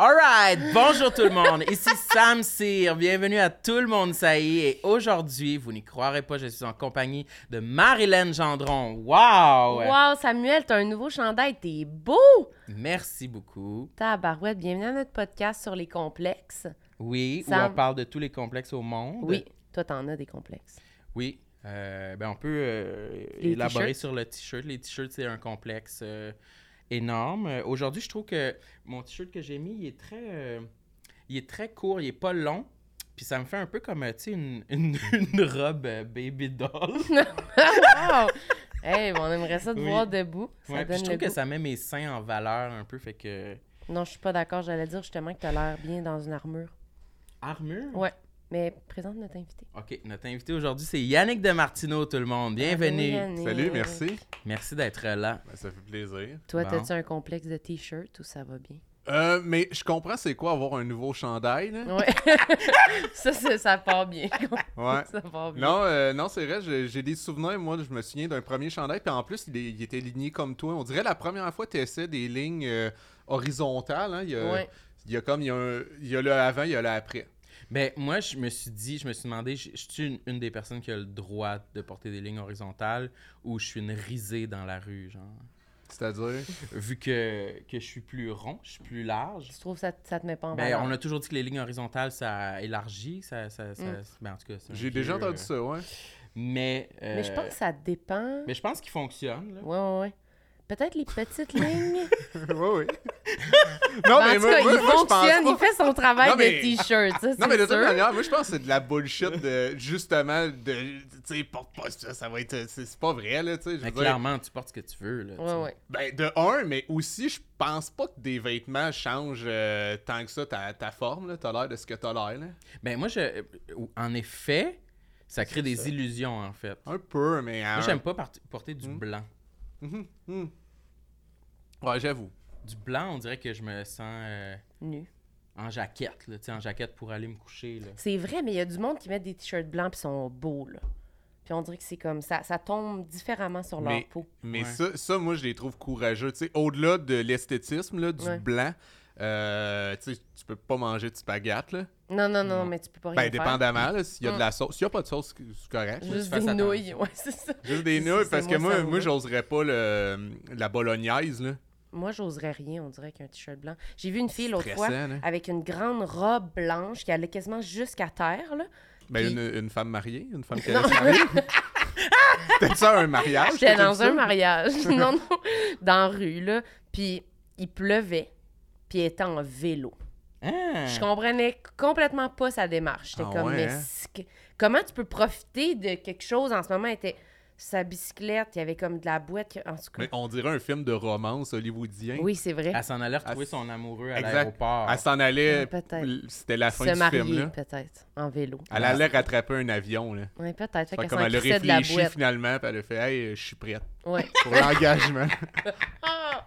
Alright, bonjour tout le monde, ici Sam Cyr, bienvenue à Tout le monde ça y est, et aujourd'hui, vous n'y croirez pas, je suis en compagnie de Marilyn Gendron. Wow! Wow, Samuel, t'as un nouveau chandail, t'es beau! Merci beaucoup. Tabarouette, bienvenue à notre podcast sur les complexes. Oui, où Sam- on parle de tous les complexes au monde. Oui, toi t'en as des complexes. Oui, euh, ben on peut euh, élaborer sur le t-shirt. Les t-shirts, c'est un complexe euh, énorme. Euh, Aujourd'hui, je trouve que mon t-shirt que j'ai mis, il est très, euh, il est très court, il est pas long. Puis ça me fait un peu comme, euh, tu sais, une, une, une robe baby doll. wow! Hey, on aimerait ça te Oui. voir debout. Ça Ouais, puis donne je trouve le que goût. ça met mes seins en valeur un peu, fait que... Non, je suis pas d'accord, j'allais dire justement que t'as l'air bien dans une armure. Armure? Ouais. Mais présente notre invité. OK, notre invité aujourd'hui, c'est Yannick Demartino, tout le monde. Bienvenue. Yannick. Salut, merci. Merci d'être là. Ben, ça fait plaisir. Toi, Bon. t'as-tu un complexe de t-shirt ou ça va bien? Euh, mais je comprends c'est quoi avoir un nouveau chandail. Là. Ouais. ça, ça, ça part bien. Ouais. ça part bien. Non, euh, non c'est vrai, j'ai j'ai des souvenirs. Moi, je me souviens d'un premier chandail. Puis en plus, il, est- il était ligné comme toi. On dirait la première fois que tu essaies des lignes euh, horizontales. hein. Il, y a, Ouais. il y a comme il y a, un- il y a le avant, il y a le après. Ben, moi, je me suis dit, je me suis demandé, je je suis une, une des personnes qui a le droit de porter des lignes horizontales ou je suis une risée dans la rue, genre. C'est-à-dire? Vu que, que je suis plus rond, je suis plus large. Tu trouves que ça, ça te met pas en Ben, valeur? on a toujours dit que les lignes horizontales, ça élargit, ça... ça, ça- Mm. ben, en tout cas, J'ai déjà entendu euh, ça, ouais. Mais... Mais je euh, pense que ça dépend. Mais je pense qu'il fonctionne, là. Ouais, ouais, ouais. Peut-être les petites lignes. ouais, ouais. non, Ben, en tout cas, il je pense fonctionne, pas- il fait son travail Non, mais- de t-shirt, Non, mais de toute manière, moi, je pense que c'est de la bullshit de, justement, de, tu sais, porte pas ça, ça va être, c'est pas vrai, là, tu sais, Mais dire. clairement, tu portes ce que tu veux, là. Ouais, ouais. Ben, de un, mais aussi, je pense pas que des vêtements changent euh, tant que ça ta, ta forme, là, t'as l'air de ce que t'as l'air, là. Ben, moi, je... En effet, ça crée des ça. illusions, en fait. Un peu, mais... Moi, j'aime pas porter du Hmm. blanc. Mhm, mhm. Ouais, j'avoue. Du blanc, on dirait que je me sens euh, Nu. en jaquette, là, tu sais, en jaquette pour aller me coucher, là. C'est vrai, mais il y a du monde qui met des t-shirts blancs puis sont beaux, là. Puis on dirait que c'est comme ça. Ça tombe différemment sur leur Mais- peau. Mais Ouais. ça, ça, moi, je les trouve courageux, tu sais, au-delà de l'esthétisme, là, du Ouais. blanc, euh, tu peux pas manger de spaghetti, là. Non, non, non, Non. mais tu peux pas rien Ben, faire. dépendamment, là, s'il y a de Mm. la sauce. S'il y a pas de sauce, c'est correct. Juste des nouilles, ouais, c'est ça. Juste des nouilles, parce que moi, moi, j'oserais pas le, la bolognaise, là. Moi, j'oserais rien, on dirait qu'un t-shirt blanc. J'ai vu une fille l'autre fois là. avec une grande robe blanche qui allait quasiment jusqu'à terre, là. Ben, Puis- une, une femme mariée, une femme qui allait se marier. C'était ça un mariage? J'étais dans un ça? mariage. non, non. Dans la rue, là. Puis il pleuvait. Puis elle était en vélo. Ah! Je comprenais complètement pas sa démarche. J'étais Ah comme, ouais, mais hein? comment tu peux profiter de quelque chose? En ce moment? Elle était sa bicyclette, il y avait comme de la boîte. En tout cas, Mais on dirait un film de romance hollywoodien. oui, c'est vrai. Elle s'en allait retrouver Elle- son amoureux à l'aéroport. Elle s'en allait. C'était la fin Se du marier, film, là. peut-être, en vélo. Elle allait rattraper un avion, là. Oui, peut-être. Fait comme elle a réfléchi boîte. finalement, puis elle a fait Hey, je suis prête Ouais. pour l'engagement.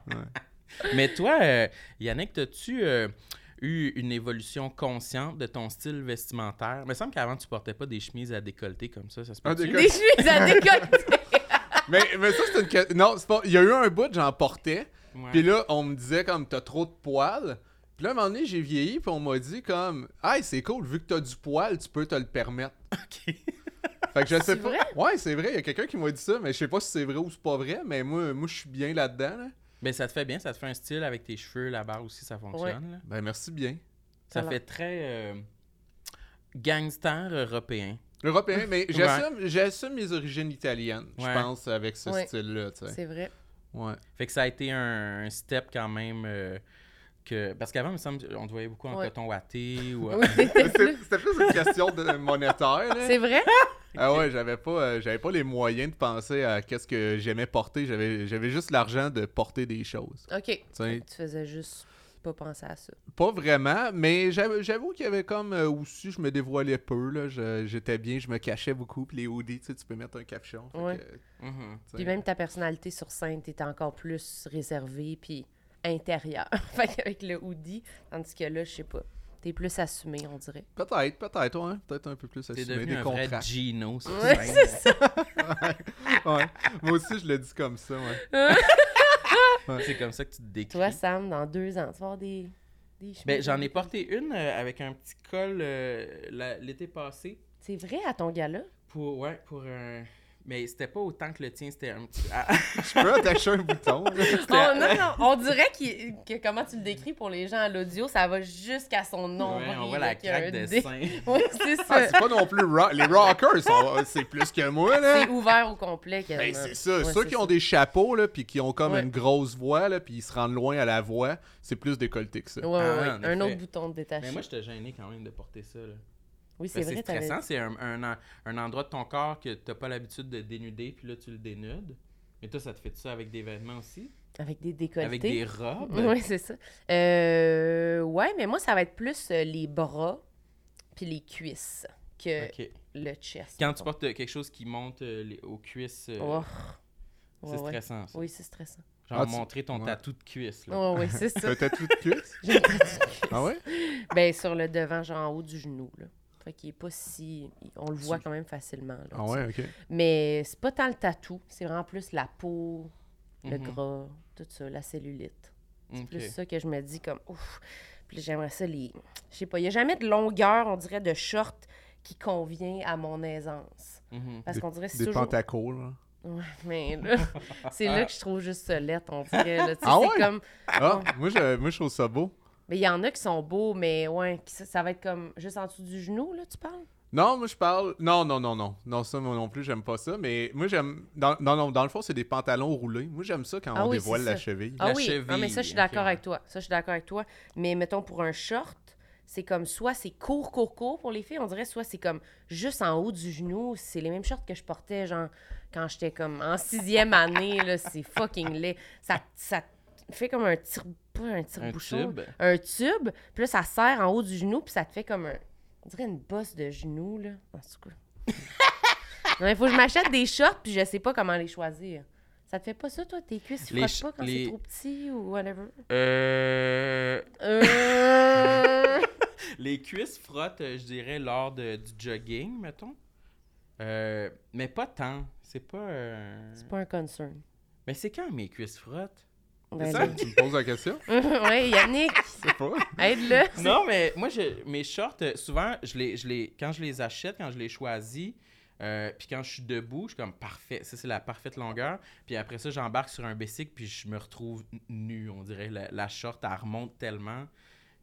Mais toi, euh, Yannick, as-tu euh, eu une évolution consciente de ton style vestimentaire? Il me semble qu'avant, tu portais pas des chemises à décolleter comme ça. Ça se peut décolleté. Des chemises à décolleter. mais, mais ça, c'est une. que- Non, c'est pas. Il y a eu un bout, j'en portais. Puis là, on me disait comme t'as trop de poils. Puis là, à un moment donné, j'ai vieilli, puis on m'a dit comme Hey, c'est cool, vu que t'as du poil, tu peux te le permettre. OK. Fait que je sais C'est pas. vrai? Ouais, c'est vrai, il y a quelqu'un qui m'a dit ça, mais je sais pas si c'est vrai ou c'est pas vrai, mais moi, moi je suis bien là-dedans. Là. Ben, ça te fait bien, ça te fait un style avec tes cheveux, la barre aussi, ça fonctionne. là. Ben, merci bien. Ça Ça fait très euh, gangster européen. Européen, mais j'assume, j'assume mes origines italiennes, Ouais. je pense, avec ce Ouais. style-là. C'est vrai. Ouais. Fait que ça a été un, un step quand même euh, que... Parce qu'avant, il me semble, on te voyait beaucoup en Ouais. coton watté ou... euh, Oui, c'était plus- une question de monétaire, là. C'est vrai? Ah ouais, j'avais pas, euh, j'avais pas les moyens de penser à qu'est-ce que j'aimais porter. J'avais, j'avais juste l'argent de porter des choses. OK. Tu sais, Tu faisais juste pas penser à ça. pas vraiment, mais j'avoue, j'avoue qu'il y avait comme euh, aussi, je me dévoilais peu. Là, Je- j'étais bien, je me cachais beaucoup. Puis les hoodies, tu sais, tu peux mettre un capuchon. fait Ouais. que, tu mhm. sais. Puis même ta personnalité sur scène, t'étais encore plus réservée, puis intérieur. fait qu'avec le hoodie, tandis que là, je sais pas. T'es plus assumé, on dirait. Peut-être, peut-être, ouais. Peut-être un peu plus T'es assumé devenu des un contrats. vrai Gino, sur Ouais, c'est ça. ouais. Moi aussi, je le dis comme ça, ouais. C'est comme ça que tu te décris. Toi, Sam, dans deux ans, tu vas avoir des. des chemises Ben, j'en ai porté une euh, avec un petit col euh, la- l'été passé. C'est vrai à ton gala? Pour, ouais, pour un... Mais c'était pas autant que le tien, c'était un petit... Ah, Je peux attacher un bouton. là. Oh, non, non, on dirait que comment tu le décris pour les gens à l'audio, ça va jusqu'à son nom. ouais, on voit la craque de sein. Oui, c'est Ah, ça. c'est pas non plus rock. Les rockers, sont- c'est plus que moi, là. C'est ouvert au complet. Ben, c'est ça. Ouais, Ceux qui ont des chapeaux, là, puis qui ont comme Ouais. une grosse voix, là, puis ils se rendent loin à la voix, c'est plus décolleté que ça. Ouais, Ah, ouais. Un effet. autre bouton de détaché. Mais moi, j'étais gêné quand même de porter ça. Là. Oui, Ben, c'est vrai, c'est stressant, c'est un, un, un endroit de ton corps que t'as pas l'habitude de dénuder, puis là, tu le dénudes. Mais toi, ça te fait ça avec des vêtements aussi? avec des décolletés? Avec des robes? Oui, c'est ça. Euh, ouais, mais moi, ça va être plus euh, les bras puis les cuisses que le chest. Quand tu portes euh, quelque chose qui monte euh, les- aux cuisses, Oh. c'est Ouais, ouais. stressant, ça. Oui, c'est stressant. Genre Ah, tu- montrer ton ouais. tatou de cuisse, là. Oh, oui, c'est ça. T'as tout de cuisse? J'ai une petite cuisse. Ah ouais? Ben, sur le devant, genre en haut du genou, là. Fait qu'il est pas si... On le voit quand même facilement, là. Ah ouais, ok. Mais c'est pas tant le tatou, c'est vraiment plus la peau, le Mhm. gras, tout ça, la cellulite. C'est plus ça que je me dis comme ouf. Puis j'aimerais ça les. Je sais pas, il n'y a jamais de longueur, on dirait, de short qui convient à mon aisance. Mhm. Parce qu'on dirait que c'est Des toujours. là. Ouais, mais là, c'est là que je trouve juste ça lettre, on dirait. là. Tu sais, Ah ouais? comme. Ah, moi, je, moi, je trouve ça beau. Mais il y en a qui sont beaux, mais ouais, qui- ça, ça va être comme juste en dessous du genou, là, tu parles? Non, moi, je parle... Non, non, non, non. Non, ça, moi non plus, j'aime pas ça. Mais moi, j'aime... Dans, non, non, dans le fond, c'est des pantalons roulés. Moi, j'aime ça quand Ah on oui, dévoile la cheville. Ah La oui, ah, mais ça, je suis cheville, d'accord avec toi. Ça, je suis d'accord avec toi. Mais mettons, pour un short, c'est comme soit c'est court, court, court pour les filles, on dirait, soit c'est comme juste en haut du genou. C'est les mêmes shorts que je portais, genre, quand j'étais comme en sixième année, là, c'est fucking laid. Ça, ça fait comme un tire... Pas un tire-bouchon. tube. Un tube. Puis là, ça serre en haut du genou, puis ça te fait comme un... On dirait une bosse de genou, là. En tout cas. non, il faut que je m'achète des shorts, puis je sais pas comment les choisir. Ça te fait pas ça, toi, tes cuisses, ils frottent pas quand les- c'est trop petit ou whatever? Euh... Euh... Les cuisses frottent, euh, je dirais, lors de- du jogging, mettons. Euh, mais pas tant. C'est pas... euh, c'est pas un concern. Mais c'est quand mes cuisses frottent? Ben, C'est ça? Tu me poses la question? ouais, Yannick, sais pas. aide-le. Non, mais moi, je, mes shorts, euh, souvent, je les, je les, quand je les achète, quand je les choisis, euh, puis quand je suis debout, je suis comme parfait. Ça, c'est la parfaite longueur. Puis après ça, j'embarque sur un bicycle, puis je me retrouve nu, on dirait. La, la short, elle remonte tellement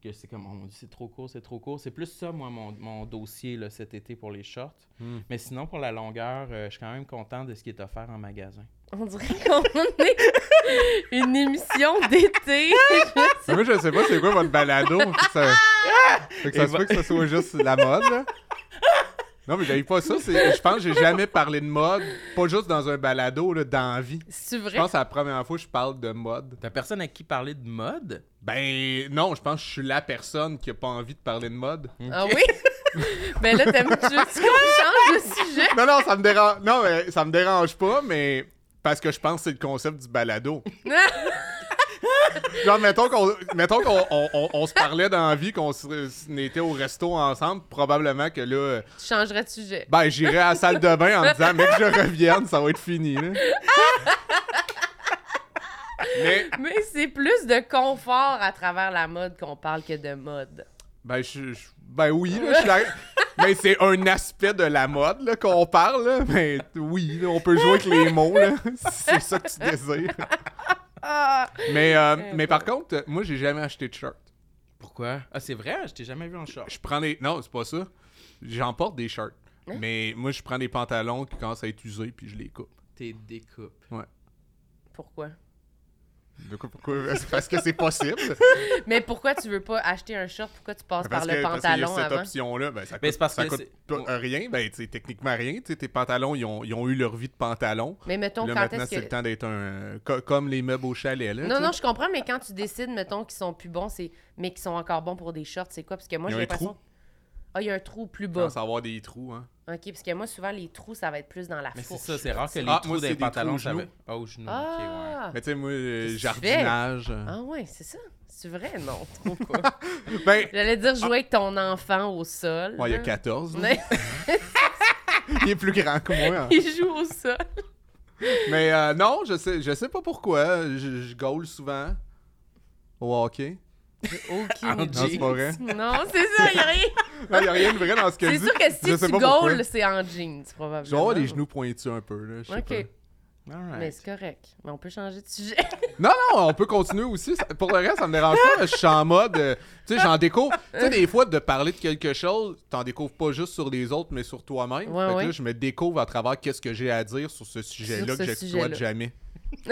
que c'est comme, oh mon dieu, c'est trop court, c'est trop court. C'est plus ça, moi, mon, mon dossier là, cet été pour les shorts. Hmm. Mais sinon, pour la longueur, euh, je suis quand même content de ce qui est offert en magasin. On dirait qu'on est une émission d'été. Moi, je sais pas c'est quoi votre balado. Fait que ça, fait que ça se peut que ça soit juste la mode, là. Non, mais j'avais pas ça. Je pense que j'ai jamais parlé de mode, pas juste dans un balado, là, dans la vie. C'est Je vrai? pense que c'est la première fois que je parle de mode. T'as personne à qui parler de mode? Ben non, je pense que je suis la personne qui a pas envie de parler de mode. Ah oui? ben là, t'aimes-tu tu qu'on change de sujet? Non, non, ça me dérange. Non, mais ça me dérange pas, mais parce que je pense que c'est le concept du balado. Genre, mettons qu'on mettons qu'on on, on- on se parlait dans la vie, qu'on était au resto ensemble, probablement que là, Tu changerais de sujet. ben j'irais à la salle de bain en me disant, mec, je revienne, ça va être fini. Là. Mais, Mais c'est plus de confort à travers la mode qu'on parle que de mode. ben, je, je- ben oui, là, je suis Mais c'est un aspect de la mode là, qu'on parle, là. Mais oui, on peut jouer avec les mots, là. si c'est ça que tu désires. Mais, euh, Eh, mais par contre, moi, j'ai jamais acheté de shirt. Pourquoi? Ah, c'est vrai? Je t'ai jamais vu en short. Je prends des. Non, c'est pas ça. J'en porte des shirts. Hein? Mais moi, je prends des pantalons qui commencent à être usés, puis je les coupe. T'es découpes. Pourquoi? De quoi, pourquoi? C'est Parce que c'est possible? Mais pourquoi tu veux pas acheter un short? Pourquoi tu passes Parce par le que- parce qu'il y a pantalon cette avant? option-là, ben, ça coûte, Mais c'est parce ça que coûte euh, rien. Ben, techniquement rien. Tu sais, tes pantalons, ils ont, ils ont eu leur vie de pantalon. Mais mettons, là, quand maintenant, c'est que... le temps d'être un. co- comme les meubles au chalet, là. Non, non, je comprends, mais quand tu décides, mettons, qu'ils sont plus bons, c'est mais qu'ils sont encore bons pour des shorts, c'est quoi? Parce que moi, j'ai l'impression... trou. Ah, il y a un trou plus Il bas. commence à avoir des trous, hein. OK, parce que moi, souvent, les trous, ça va être plus dans la Mais c'est fourche. ça, c'est rare que les Ah, trous moi, des c'est des pantalons, trous au va. genou. Ah, au genou, ok. Ah! Mais tu sais, moi, euh, Qu'est-ce que tu jardinage. euh. Ah ouais, c'est ça. C'est vrai? Non, trop pas? Ben, J'allais dire jouer avec ton enfant au sol. ouais, il y a là. 14. là. Mais Il est plus grand que moi. hein. il joue au sol. Mais euh, non, je sais, je sais pas pourquoi. Je, je goal souvent au hockey. Aucune idée. Non, c'est pas vrai. Non, c'est ça, il y a rien. Il n'y a rien de vrai dans ce que C'est sûr que si tu goals, c'est en jeans, probablement. Avoir les genoux pointus un peu. Là, je sais OK. pas. Alright. Mais c'est correct. Mais on peut changer de sujet. Non, non, on peut continuer aussi. Ça- Pour le reste, ça me dérange pas. Je suis en mode. euh, tu sais, j'en découvre. Tu sais, des fois, de parler de quelque chose, t'en découvres pas juste sur les autres, mais sur toi-même. Ouais, fait que ouais. là, je me découvre à travers qu'est-ce que j'ai à dire sur ce sujet-là que j'exploite jamais.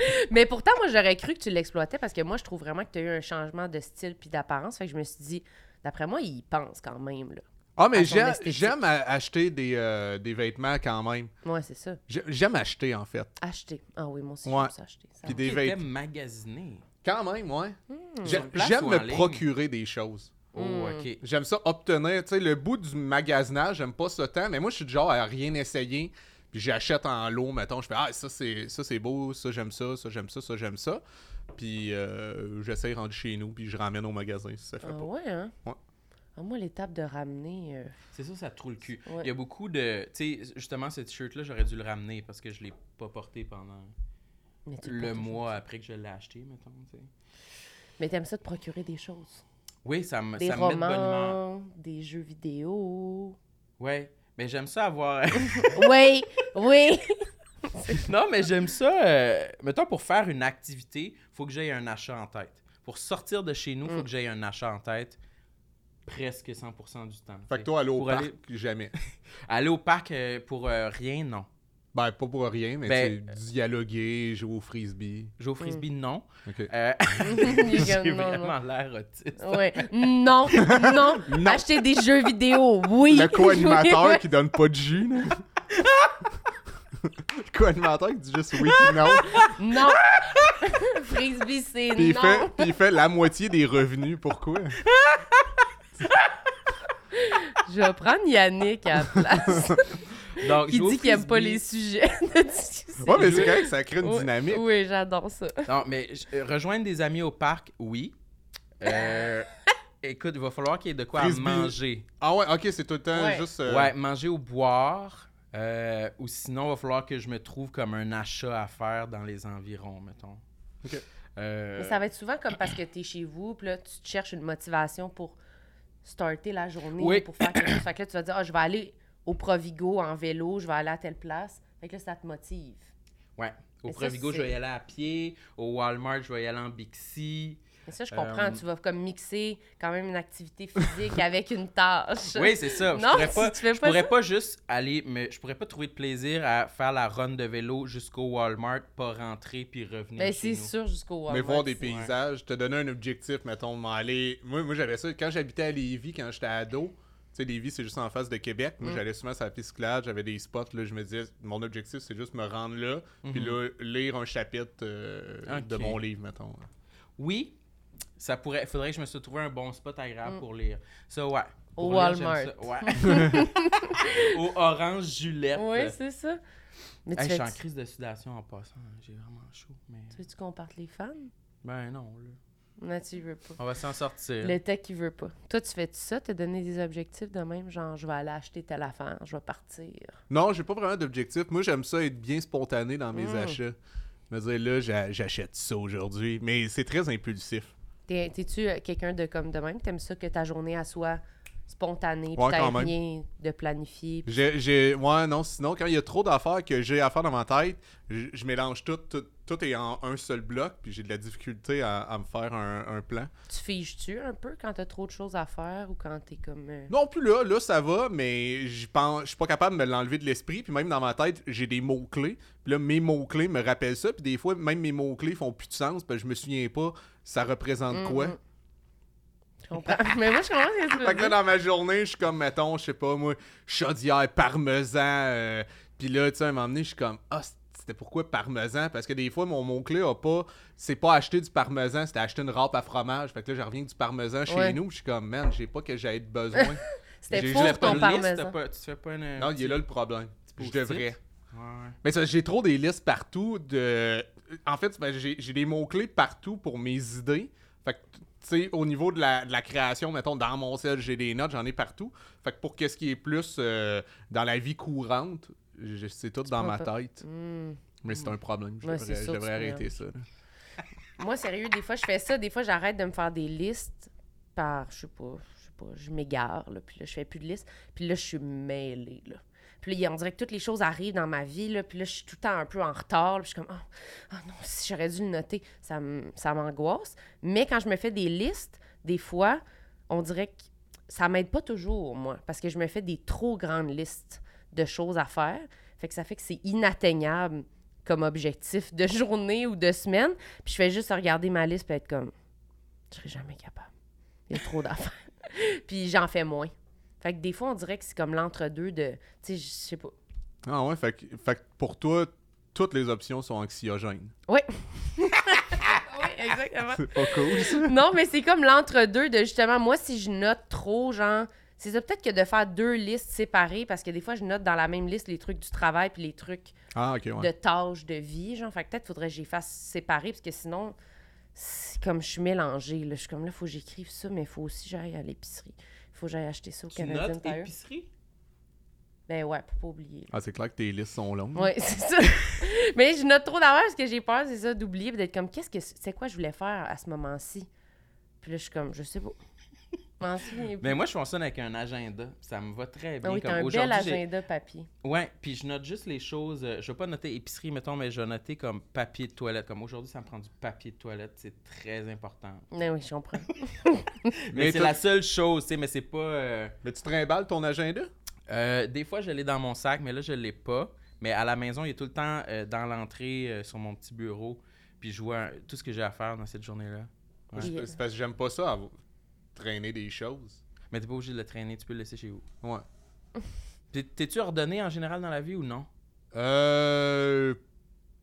Mais pourtant, moi, j'aurais cru que tu l'exploitais parce que moi, je trouve vraiment que tu as eu un changement de style puis d'apparence. Fait que je me suis dit, d'après moi, il pense quand même, là. Ah, mais j'aime acheter des, euh, des vêtements quand même. Ouais, c'est ça. J'ai- J'aime acheter, en fait. Acheter. Ah oui, moi aussi, Ouais. j'aime ça acheter. Ça Puis des vêtements. magasiner. Quand même, ouais. Hmm. J'aime me ligne? procurer des choses. Oh, Hmm. ok. J'aime ça obtenir, tu sais, le bout du magasinage, j'aime pas ça tant, mais moi je suis du genre à rien essayer, puis j'achète en lot, mettons, je fais ah ça c'est ça c'est beau, ça j'aime ça, ça j'aime ça, ça j'aime ça. Puis euh, j'essaie de rendre chez nous, puis je ramène au magasin si ça fait Ah pas. ouais, hein? Ouais. Ah, moi, l'étape de ramener. euh, C'est ça, ça te trouve le cul. Ouais. Il y a beaucoup de. Tu sais, justement, ce t-shirt-là, j'aurais dû le ramener parce que je l'ai pas porté pendant le mois après que je l'ai acheté, mettons. tu sais. Mais t'aimes ça de procurer des choses. Oui, ça me, Des ça me met de bonne humeur. des jeux vidéo. Ouais. Mais j'aime ça avoir. oui, oui. non, mais j'aime ça. euh, Mettons, pour faire une activité, faut que j'aie un achat en tête. Pour sortir de chez nous, faut Mm. que j'aie un achat en tête presque 100% du temps. Fait que toi aller au Pour parc, aller- jamais. Aller au parc euh, pour euh, rien, non. Ben pas pour rien, mais Ben, dialoguer, jouer au frisbee. Jouer au frisbee, non. Ok. Euh, J'ai non, non. vraiment l'air autiste. Ouais. Non, non, Non. Acheter des jeux vidéo, oui. Le co-animateur qui donne pas de jus, là. Le co-animateur qui dit juste oui non. Non. Frisbee, c'est Puis il, non. fait, puis il fait la moitié des revenus. Pourquoi? Je vais prendre Yannick à la place. Donc, qui dit qu'il aime pas les sujets de discussion. Ouais, mais c'est correct, ça crée une Oui, dynamique. Oui, j'adore ça. Non, mais euh, rejoindre des amis au parc, oui. Euh, écoute, il va falloir qu'il y ait de quoi à manger. Ah ouais, ok, c'est tout le temps Ouais. juste. euh, Ouais, manger ou boire. euh, ou sinon, il va falloir que je me trouve comme un achat à faire dans les environs, mettons. Ok. Euh, Mais ça va être souvent comme parce que t'es chez vous, puis là, tu te cherches une motivation pour starter la journée, Oui. pour faire quelque chose. Fait que là, tu vas dire, ah, je vais aller au Provigo en vélo, je vais aller à telle place. Fait que là, ça te motive. Ouais. Au Mais ça, Provigo, je vais y aller à pied. Au Walmart, je vais y aller en Bixi. Mais ça, je comprends. Euh, Tu vas comme mixer quand même une activité physique avec une tâche. Oui, c'est ça. Je Non, pourrais tu- pas, tu fais je pas pourrais ça? pas juste aller, mais je pourrais pas trouver de plaisir à faire la run de vélo jusqu'au Walmart, pas rentrer puis revenir Ben, c'est sûr jusqu'au Walmart. Mais voir des paysages, te donner un objectif, mettons, m'en aller. Moi, moi j'avais ça quand j'habitais à Lévis, quand j'étais ado. Tu sais, Lévis, c'est juste en face de Québec. Moi, Mm. j'allais souvent sur la piste cyclable, j'avais des spots, là, je me disais, mon objectif, c'est juste me rendre là, puis Mhm. là, lire un chapitre euh, de mon livre, mettons. Oui, ça pourrait. Faudrait que je me suis trouvé un bon spot agréable Mm. pour lire. Ça, ouais. Au lire, Walmart. Ouais. Au Orange Juliette. Oui, c'est ça. Mais tu je suis en crise de sudation en passant. J'ai vraiment chaud. Mais... tu veux-tu qu'on parte les fans? Ben non, là. Non, tu veux pas. On va s'en sortir. Le tech, il veut pas. Toi, tu fais ça? T'as donné des objectifs de même? Genre, je vais aller acheter telle affaire, je vais partir. Non, j'ai pas vraiment d'objectif. Moi, j'aime ça être bien spontané dans mes Mm. achats. Me dire, là, j'a- j'achète ça aujourd'hui. Mais c'est très impulsif. T'es- T'es-tu euh, quelqu'un de comme de même? T'aimes ça que ta journée elle soit spontanée, puis Ouais, même. rien de planifié? puis- J'ai, ouais, non, sinon, quand il y a trop d'affaires que j'ai à faire dans ma tête, je, je mélange tout, tout, tout est en un seul bloc, puis j'ai de la difficulté à, à me faire un, un plan. Tu figes-tu un peu quand t'as trop de choses à faire ou quand t'es comme... euh, Non plus là, là ça va, mais j'y pense, je suis pas capable de me l'enlever de l'esprit, puis même dans ma tête, j'ai des mots-clés, puis là, mes mots-clés me rappellent ça, puis des fois, même mes mots-clés font plus de sens, parce que je me souviens pas ça représente Mm, quoi. Je comprends. Mais moi, je comprends ce que tu veux Fait que là, dire. dans ma journée, je suis comme, mettons, je sais pas, moi, chaudière, parmesan. euh, Puis là, tu sais, à un moment donné, je suis comme, ah, c'était pourquoi parmesan? Parce que des fois, mon mot-clé a pas. C'est pas acheter du parmesan, c'était acheter une râpe à fromage. Fait que là, je reviens avec du parmesan chez Ouais. nous. Je suis comme, man, j'ai pas que j'aie besoin. C'était J'ai- pour j'ai pas ton parmesan. pas- tu te fais pas une. Non, il est là le problème. Je devrais. Ouais. Mais ça, j'ai trop des listes partout de. En fait, ben, j'ai j'ai des mots-clés partout pour mes idées. Fait que, sais, au niveau de la, de la création, mettons, dans mon sel, j'ai des notes, j'en ai partout. Fait que pour qu'est-ce qui est plus euh, dans la vie courante, c'est tout dans ma pas- tête. Hmm. Mais c'est un problème. Je Ouais, devrais, je tu arrêter ça. Moi, sérieux, des fois, je fais ça. Des fois, j'arrête de me faire des listes par, je sais pas, je sais pas, je m'égare, là, puis là, je fais plus de listes. Puis là, je suis mêlée, là. Puis on dirait que toutes les choses arrivent dans ma vie, là, puis là, je suis tout le temps un peu en retard, puis je suis comme, ah non, si j'aurais dû le noter, ça m'angoisse. Mais quand je me fais des listes, des fois, on dirait que ça m'aide pas toujours, moi, parce que je me fais des trop grandes listes de choses à faire. Fait que ça fait que c'est inatteignable comme objectif de journée ou de semaine. Puis je fais juste regarder ma liste et être comme, je serai jamais capable. Il y a trop d'affaires. puis j'en fais moins. Fait que des fois, on dirait que c'est comme l'entre-deux de, tu sais, je sais pas. Ah ouais, fait que, fait que pour toi, toutes les options sont anxiogènes. Oui. oui, exactement. C'est pas cool, ça. non, mais c'est comme l'entre-deux de justement, moi, si je note trop, genre, c'est ça peut-être que de faire deux listes séparées parce que des fois, je note dans la même liste les trucs du travail puis les trucs Ah, ouais. de tâches de vie, genre. Fait que peut-être faudrait que j'y fasse séparer parce que sinon, c'est comme je suis mélangée, là. Je suis comme là, faut que j'écrive ça, mais il faut aussi que j'aille à l'épicerie. Il faut que j'aille acheter ça au Tu Canadian notes Tire. épicerie? Ben ouais, pour pas oublier. Ah, c'est clair que tes listes sont longues. Ouais, c'est ça. mais je note trop d'avance parce que j'ai peur, c'est ça, d'oublier, d'être comme, qu'est-ce que c'est quoi je voulais faire à ce moment-ci? Puis là, je suis comme, je sais pas. Je m'en souviens plus. Mais moi, je fonctionne avec un agenda. Ça me va très bien. Ah oui, comme un bel agenda papier. Ouais, puis je note juste les choses. euh, je vais pas noter épicerie, mettons, mais je vais noter comme papier de toilette. Comme aujourd'hui, ça me prend du papier de toilette. C'est très important. Mais oui, je comprends. Mais, Mais c'est la seule chose, tu sais, mais c'est pas. euh, Mais tu trimbales ton agenda? euh, des fois, je l'ai dans mon sac, mais là, je l'ai pas. Mais à la maison, il est tout le temps euh, dans l'entrée, euh, sur mon petit bureau. Puis je vois tout ce que j'ai à faire dans cette journée-là. Ouais. Oui. C'est parce que j'aime pas ça, traîner des choses. Mais t'es pas obligé de le traîner, tu peux le laisser chez vous. Ouais. T'es- T'es-tu ordonné en général dans la vie ou non? Euh.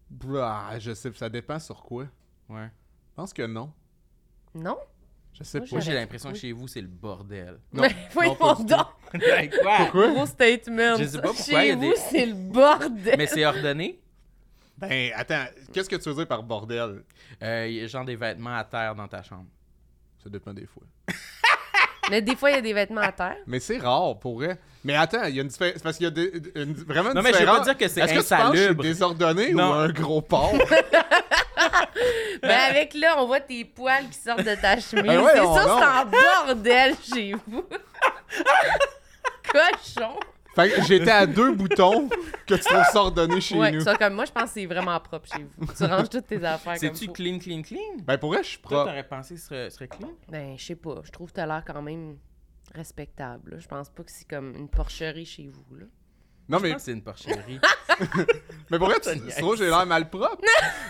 bah, je sais, ça dépend sur quoi. Ouais. Je pense que non. Non? Je sais Moi, pas. Moi, j'ai l'impression que chez vous, c'est le bordel. Non, Mais voyons donc! Ben, quoi? Pourquoi? Gros statement. Je sais pas pourquoi, il y Chez a des- vous, c'est le bordel. Mais c'est ordonné? Ben, attends, qu'est-ce que tu veux dire par bordel? Euh, Il y a genre des vêtements à terre dans ta chambre. Ça dépend des fois. Mais des fois, il y a des vêtements à terre. Mais c'est rare pour vrai. Mais attends, il y a une différence. Parce qu'il y a des- une- vraiment une Non, mais je veux différence. pas dire que c'est Est-ce que tu penses que je suis insalubre? désordonné Non. ou un gros porc? Ben avec là, on voit tes poils qui sortent de ta chemise. Ben ouais, c'est on- ça, non. c'est en bordel chez vous. Cochon. Fait que j'étais à deux boutons que tu trouves ça ordonné chez ouais, nous. ça comme moi, je pense que c'est vraiment propre chez vous. Tu ranges toutes tes affaires comme C'est-tu clean, clean, clean? Ben, pour vrai, je suis Toi, propre. t'aurais pensé que ce serait, serait clean? Ben, je sais pas. Je trouve que t'as l'air quand même respectable. là. Je pense pas que c'est comme une porcherie chez vous. Là. Non, Je mais, pense que c'est une porcherie. mais pour vrai, tu, tu trouves que j'ai l'air mal propre?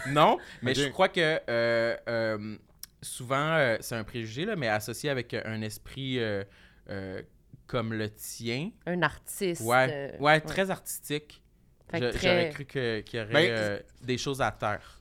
non, mais je crois que euh, euh, souvent, euh, c'est un préjugé, là, mais associé avec un esprit euh, euh, comme le tien. Un artiste. Ouais, euh, ouais, très artistique. Très- J'aurais cru que- qu'il y aurait Ben, euh, des choses à terre.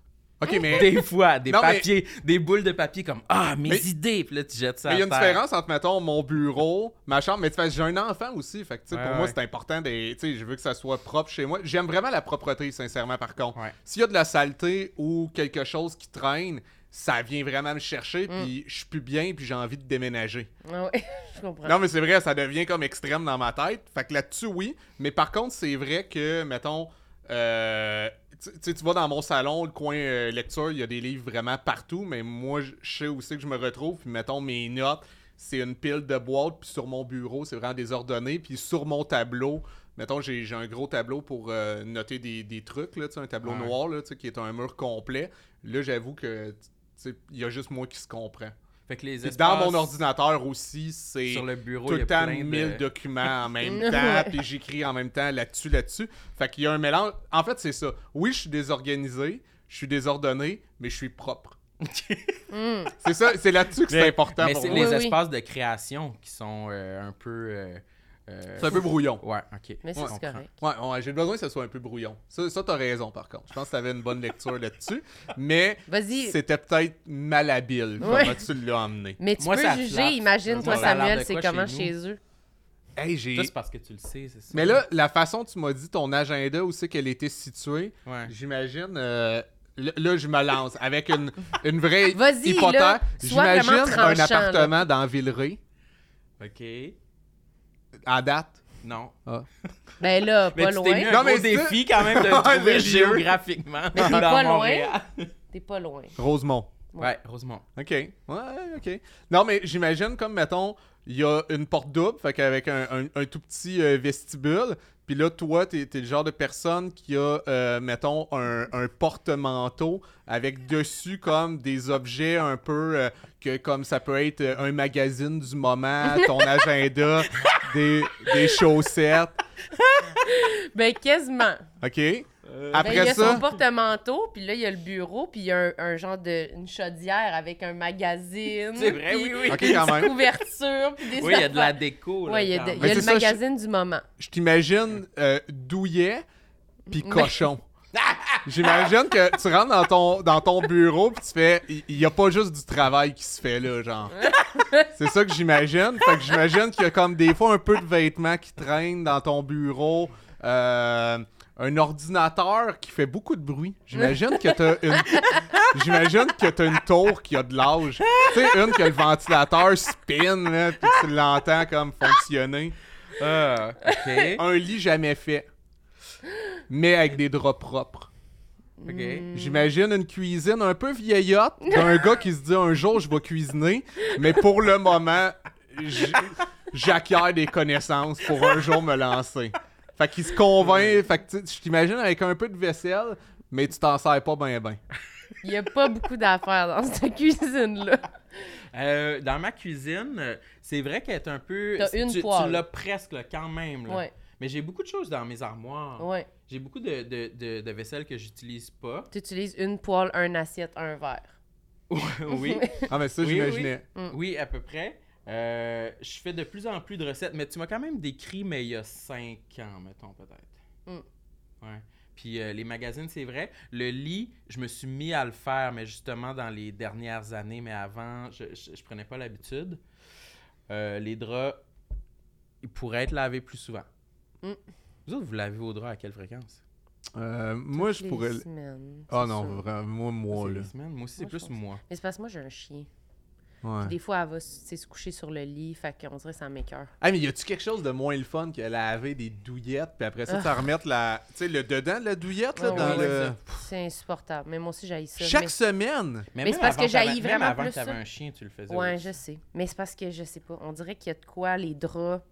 Ok, mais. Des fois, des Non, mais- papiers, des boules de papier comme Ah, mes Mais- idées! Puis là, tu jettes ça Mais il y a à une terre. différence entre, mettons, mon bureau, ma chambre, mais tu fais, j'ai un enfant aussi, fait que, tu sais, Ouais, pour moi, c'est important, des, tu sais, je veux que ça soit propre chez moi. J'aime vraiment la propreté, sincèrement, par contre. Ouais. S'il y a de la saleté ou quelque chose qui traîne, ça vient vraiment me chercher, Mm. puis je suis plus bien, puis j'ai envie de déménager. Ah ouais, je comprends. Non, mais c'est vrai, ça devient comme extrême dans ma tête. Fait que là-dessus, oui. Mais par contre, c'est vrai que, mettons, euh, tu tu sais, tu vas dans mon salon, le coin euh, lecture, il y a des livres vraiment partout, mais moi, je sais aussi que je me retrouve. Puis, mettons, mes notes, c'est une pile de boîtes, puis sur mon bureau, c'est vraiment désordonné. Puis sur mon tableau, mettons, j'ai un gros tableau pour euh, noter des, des trucs, là, un tableau Ouais. noir, là, qui est un mur complet. Là, j'avoue que, il y a juste moi qui se comprend. Fait que les Puis espaces dans mon ordinateur aussi, c'est sur le bureau, tout le temps plein 1000 de... documents en même temps, puis j'écris en même temps là-dessus, là-dessus. Fait qu'il y a un mélange. En fait, c'est ça. Oui, je suis désorganisé, je suis désordonné, mais je suis propre. C'est ça, c'est là-dessus que c'est important Mais pour c'est moi. les Oui, oui. espaces de création qui sont euh, un peu... euh, euh, C'est un peu brouillon. Ouais, ok. Mais c'est correct. Ouais, ouais, j'ai besoin que ça soit un peu brouillon. Ça, ça t'as raison, par contre. Je pense que t'avais une bonne lecture là-dessus. Mais Vas-y. c'était peut-être malhabile Ouais. comment tu l'as emmené. Mais tu Moi, peux ça juger, flatte. imagine, Moi, toi, ça a l'air Samuel, c'est comment chez chez eux? Hey, c'est parce que tu le sais, c'est ça. Mais là, la façon dont tu m'as dit ton agenda, où c'est qu'elle était située, Ouais. j'imagine. euh, là, là, je me lance avec une, une vraie hypothèse. là, J'imagine un appartement dans Villeray, OK. À date? Non. Ben là, Mais pas tu t'es mis loin. un Non, mais c'est- défi quand même de trouver géographiquement Mais t'es dans pas loin. T'es pas loin. Rosemont. Ouais, Rosemont. OK. Ouais, OK. Non, mais j'imagine comme, mettons, il y a une porte double, fait qu'avec un, un- un tout petit euh, vestibule. Puis là, toi, t'es es le genre de personne qui a, euh, mettons, un, un porte-manteau avec dessus comme des objets un peu euh, que comme ça peut être euh, un magazine du moment, ton agenda, des, des chaussettes. Ben quasiment. OK? Ben, Après il y a ça, son porte-manteau, puis là, il y a le bureau, puis il y a un, un genre de une chaudière avec un magazine. C'est vrai, puis oui, oui. OK, quand même. Une couverture, puis des Oui, il y a de la déco. Là, Ouais, il y a, de- y le je- magazine du moment. je t'imagine euh, douillet puis Mais- cochon. J'imagine que tu rentres dans ton, dans ton bureau puis tu fais. Il n'y a pas juste du travail qui se fait là, genre. C'est ça que j'imagine. Fait que j'imagine qu'il y a comme des fois un peu de vêtements qui traînent dans ton bureau. euh, un ordinateur qui fait beaucoup de bruit. J'imagine que t'as une. J'imagine que t'as une tour qui a de l'âge. Tu sais, une que le ventilateur spin, là, puis tu l'entends comme fonctionner. Ah. Un lit jamais fait. Mais avec des draps propres. OK. J'imagine une cuisine un peu vieillotte d'un gars qui se dit un jour je vais cuisiner, mais pour le moment, j'acquiers des connaissances pour un jour me lancer. Fait qu'il se convainc, fait que tu- je t'imagine avec un peu de vaisselle, mais tu t'en sers pas bien ben. Il y a pas beaucoup d'affaires dans cette cuisine-là. Euh, dans ma cuisine, c'est vrai qu'elle est un peu. T'as tu- une tu, poêle. Tu l'as presque là, quand même. Là. Ouais, Mais j'ai beaucoup de choses dans mes armoires. ouais. J'ai beaucoup de, de, de, de vaisselle que j'utilise pas. Tu utilises une poêle, un assiette, un verre. oui. Ah mais ça Oui, j'imaginais. Oui, à peu près. Euh, je fais de plus en plus de recettes, mais tu m'as quand même décrit, mais il y a cinq ans, mettons, peut-être. Mm. Ouais. Puis euh, les magazines, c'est vrai. Le lit, je me suis mis à le faire, mais justement dans les dernières années, mais avant, je, je, je prenais pas l'habitude. Euh, les draps, ils pourraient être lavés plus souvent. Mm. Vous autres, vous lavez vos draps à quelle fréquence? Euh, moi je pourrais. semaines, Ah non, sûr. vraiment, moi, moi là. semaines? Moi aussi, c'est plus pense- moi. Mais c'est parce que moi, j'ai un chien. Ouais. Des fois, elle va se coucher sur le lit, fait qu'on dirait que ça m'écoeure. Ah, mais y a-tu quelque chose de moins le fun que laver des douillettes, puis après ça, tu remettre la. Tu sais, le dedans de la douillette, là, Ouais, dans le. C'est insupportable. Mais moi aussi, j'haïs ça. Chaque mais- semaine! Mais, Mais c'est parce avant que j'haïs vraiment avant plus que t'avais ça. un chien, tu le faisais. Ouais, aussi. je sais. Mais c'est parce que je sais pas. On dirait qu'il y a de quoi, les draps.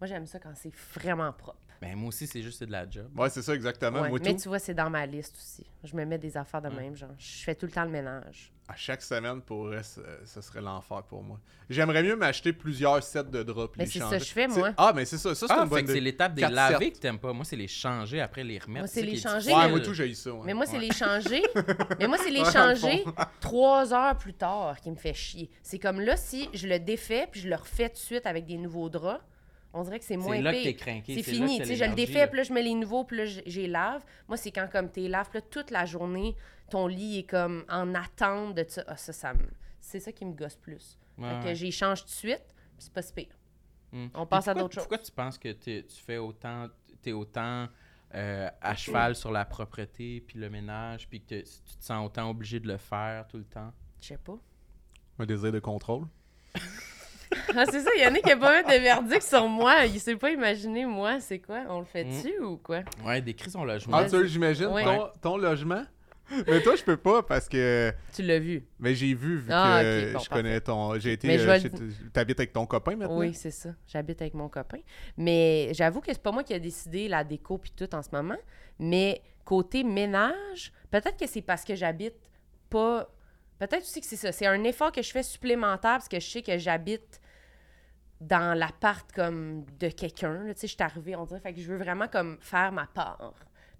Moi, j'aime ça quand c'est vraiment propre. Ben, moi aussi, c'est juste c'est de la job. Ouais, c'est ça, exactement. Ouais. Moi, Mais tout. tu vois, c'est dans ma liste aussi. Je me mets des affaires de même, genre. Je fais tout le temps le ménage. À chaque semaine, pour ça, ça serait l'enfer pour moi. J'aimerais mieux m'acheter plusieurs sets de draps. puis Mais c'est ça que je fais, moi. Ah, mais c'est ça. Ça, c'est Ah, bonne l'étape des sets. que t'aimes pas. Moi, c'est les changer après les remettre. Moi, c'est les changer. Ouais, moi, tout, j'ai eu ça. ouais. Mais moi, c'est Ouais. les changer. mais moi, c'est les changer trois heures plus tard qui me fait chier. C'est comme là, si je le défais puis je le refais tout de suite avec des nouveaux draps, on dirait que c'est moins C'est là que pire. t'es craqué. C'est là fini, que tu t'as sais, je le défais, là. puis là, je mets les nouveaux, puis là, les lave. Moi, c'est quand, comme, t'es laves, puis là, toute la journée, ton lit est comme en attente de ça. Ah, ça, ça me... C'est ça qui me gosse plus. Ouais, fait que ouais. j'y change tout de suite, puis c'est pas si pire. Hmm. On passe à d'autres choses. Pourquoi tu penses que tu fais autant, t'es autant euh, à cheval sur la propreté puis le ménage, puis que te- tu te sens autant obligé de le faire tout le temps? Je sais pas. Un désir de contrôle? Ah, c'est ça, Yannick a pas mis de verdict sur moi. Il s'est pas imaginé, moi, c'est quoi? On le fait-tu ou quoi? Ouais, décris son logement. Ah, tu j'imagine Ouais. ton, ton logement? Mais toi, je peux pas parce que. Tu l'as vu. Mais j'ai vu, vu Ah, que bon, je connais ton. J'ai été. Mais je euh, T'habites avec ton copain maintenant? Oui, c'est ça. J'habite avec mon copain. Mais j'avoue que c'est pas moi qui a décidé la déco puis tout en ce moment. Mais côté ménage, peut-être que c'est parce que j'habite pas. Peut-être aussi que c'est ça. C'est un effort que je fais supplémentaire parce que je sais que j'habite dans l'appart comme de quelqu'un. là. Tu sais, je suis arrivée, on dirait. Fait que je veux vraiment comme faire ma part.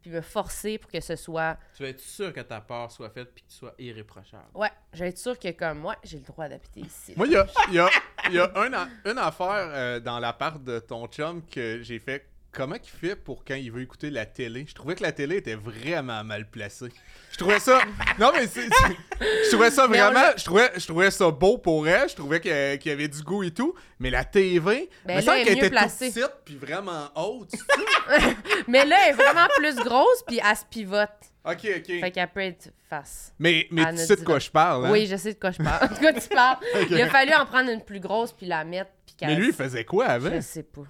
Puis me forcer pour que ce soit. Tu vas être sûr que ta part soit faite puis que tu sois irréprochable. Ouais, je vais être sûre que comme moi, j'ai le droit d'habiter ici. Moi, il y a, il y a- il y a un une affaire euh, dans l'appart de ton chum que j'ai fait comment il fait pour quand il veut écouter la télé? Je trouvais que la télé était vraiment mal placée. Je trouvais ça. non, mais c'est. Je trouvais ça vraiment. Je trouvais, je trouvais ça beau pour elle. Je trouvais qu'il y avait du goût et tout. Mais la TV. Ben me qu'elle était placée. toute petite puis vraiment haute. Mais là, elle est vraiment plus grosse, puis elle se pivote. ok, ok. Fait qu'elle peut être face. Mais, mais tu sais de quoi je parle, hein? Oui, je sais de quoi je parle. De quoi tu parles? Il a fallu en prendre une plus grosse, puis la mettre, puis. Mais lui, il faisait quoi avant? Je sais pas.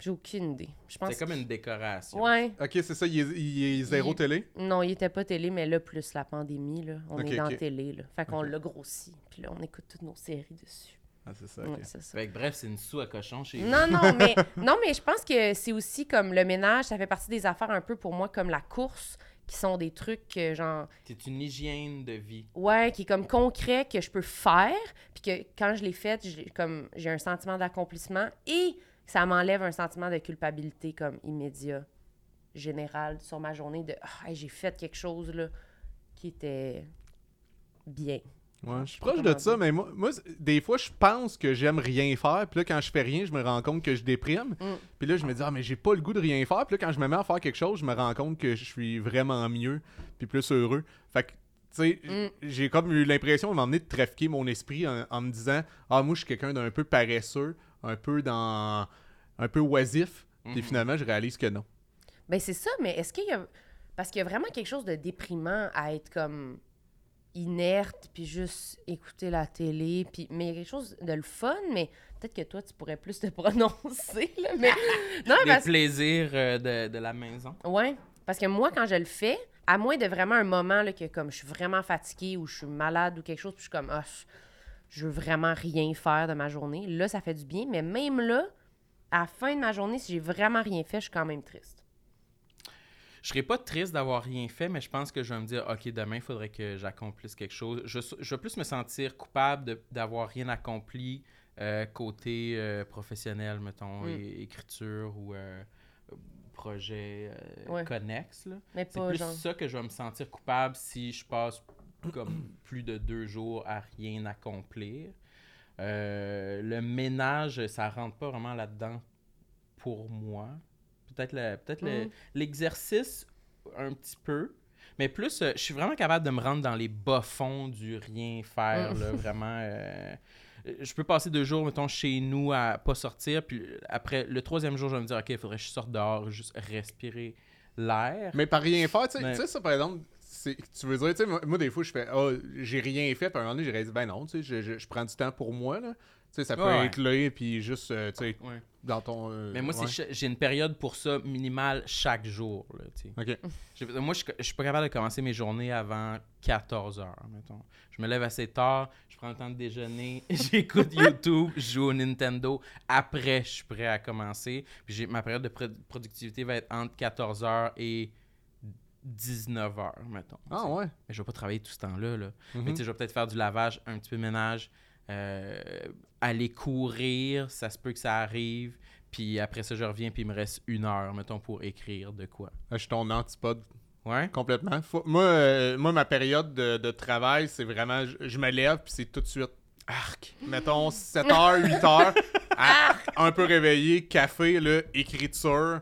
J'ai aucune idée. Je pense C'est comme une décoration. Ouais. Ok, c'est ça, il est, il est zéro Il- télé? Non, il était pas télé, mais là, plus la pandémie, là. On est dans télé, là. Fait qu'on Ok. l'a grossi. Puis là, on écoute toutes nos séries dessus. Ah, c'est ça. Ouais. Fait que bref, c'est une sou à cochon chez Non, non, mais, non, mais je pense que c'est aussi comme le ménage, ça fait partie des affaires un peu pour moi comme la course, qui sont des trucs que, genre, C'est une hygiène de vie. ouais, qui est comme concret, que je peux faire, puis que quand je l'ai fait, j'ai comme j'ai un sentiment d'accomplissement et ça m'enlève un sentiment de culpabilité comme immédiat, général sur ma journée de ah, j'ai fait quelque chose là qui était bien. Ouais, je suis proche de ça, mais moi, moi, des fois, je pense que j'aime rien faire. Puis là, quand je fais rien, je me rends compte que je déprime. Mm. Puis là, je me dis, ah, mais j'ai pas le goût de rien faire. Puis là, quand je me mets à faire quelque chose, je me rends compte que je suis vraiment mieux. Puis plus heureux. Fait que, tu sais, Mm. j'ai comme eu l'impression de m'emmener de trafiquer mon esprit en, en me disant, ah, moi, je suis quelqu'un d'un peu paresseux, un peu dans. un peu oisif. Puis Mhm. finalement, je réalise que non. Ben c'est ça, mais est-ce qu'il y a parce qu'il y a vraiment quelque chose de déprimant à être comme inerte puis juste écouter la télé puis mais il y a quelque chose de le fun mais peut-être que toi tu pourrais plus te prononcer là mais non mais Les parce plaisirs euh, de, de la maison. Ouais, parce que moi, quand je le fais, à moins de vraiment un moment là, que comme je suis vraiment fatiguée ou je suis malade ou quelque chose, puis je suis comme, ah, je- veux vraiment rien faire de ma journée, là, ça fait du bien. Mais même là, à la fin de ma journée, si j'ai vraiment rien fait, je suis quand même triste. Je serais pas triste d'avoir rien fait, mais je pense que je vais me dire, OK, demain, il faudrait que j'accomplisse quelque chose. Je, je vais plus me sentir coupable d'avoir rien accompli euh, côté euh, professionnel, mettons, Mm. écriture ou euh, projet Ouais. connexe. C'est plus genre. ça que je vais me sentir coupable si je passe comme plus de deux jours à rien accomplir. Euh, le ménage, ça rentre pas vraiment là-dedans pour moi. Peut-être le- peut-être le- Mm. l'exercice un petit peu. Mais plus, euh, je suis vraiment capable de me rendre dans les bas-fonds du rien faire, Mm. là, vraiment. euh, je peux passer deux jours, mettons, chez nous à pas sortir, puis après, le troisième jour, je vais me dire, OK, il faudrait que je sorte dehors, juste respirer l'air. Mais par rien faire, tu sais- Mais- ça par exemple, tu veux dire, tu sais, moi, moi, des fois, je fais, ah, j'ai rien fait, puis à un moment donné, j'aurais dit, ben non, tu sais, je, je- je prends du temps pour moi, là. Tu sais, ça peut Ouais, ouais. être là, puis juste, euh, tu sais, Ouais. dans ton. euh, Mais moi, j'ai une période pour ça minimale chaque jour. Là, tu sais. Ok. J'ai- Moi, je, je suis pas capable de commencer mes journées avant 14 heures, mettons. Je me lève assez tard, je prends le temps de déjeuner, j'écoute YouTube, je joue au Nintendo. Après, je suis prêt à commencer. Puis j'ai- ma période de pro- productivité va être entre 14 heures et 19 heures, mettons. Ah ouais. Mais je vais pas travailler tout ce temps-là. Là. Mhm. Mais tu sais, je vais peut-être faire du lavage, un petit peu de ménage, euh, aller courir, ça se peut que ça arrive. Puis après ça, je reviens, puis il me reste une heure, mettons, pour écrire de quoi. Je suis ton antipode Ouais? complètement. Faut- moi, euh, moi, ma période de, de travail, c'est vraiment, je, je me lève, puis c'est tout de suite. Arc. Mettons 7 heures, 8 heures. à- un peu réveillé, café, là, écriture.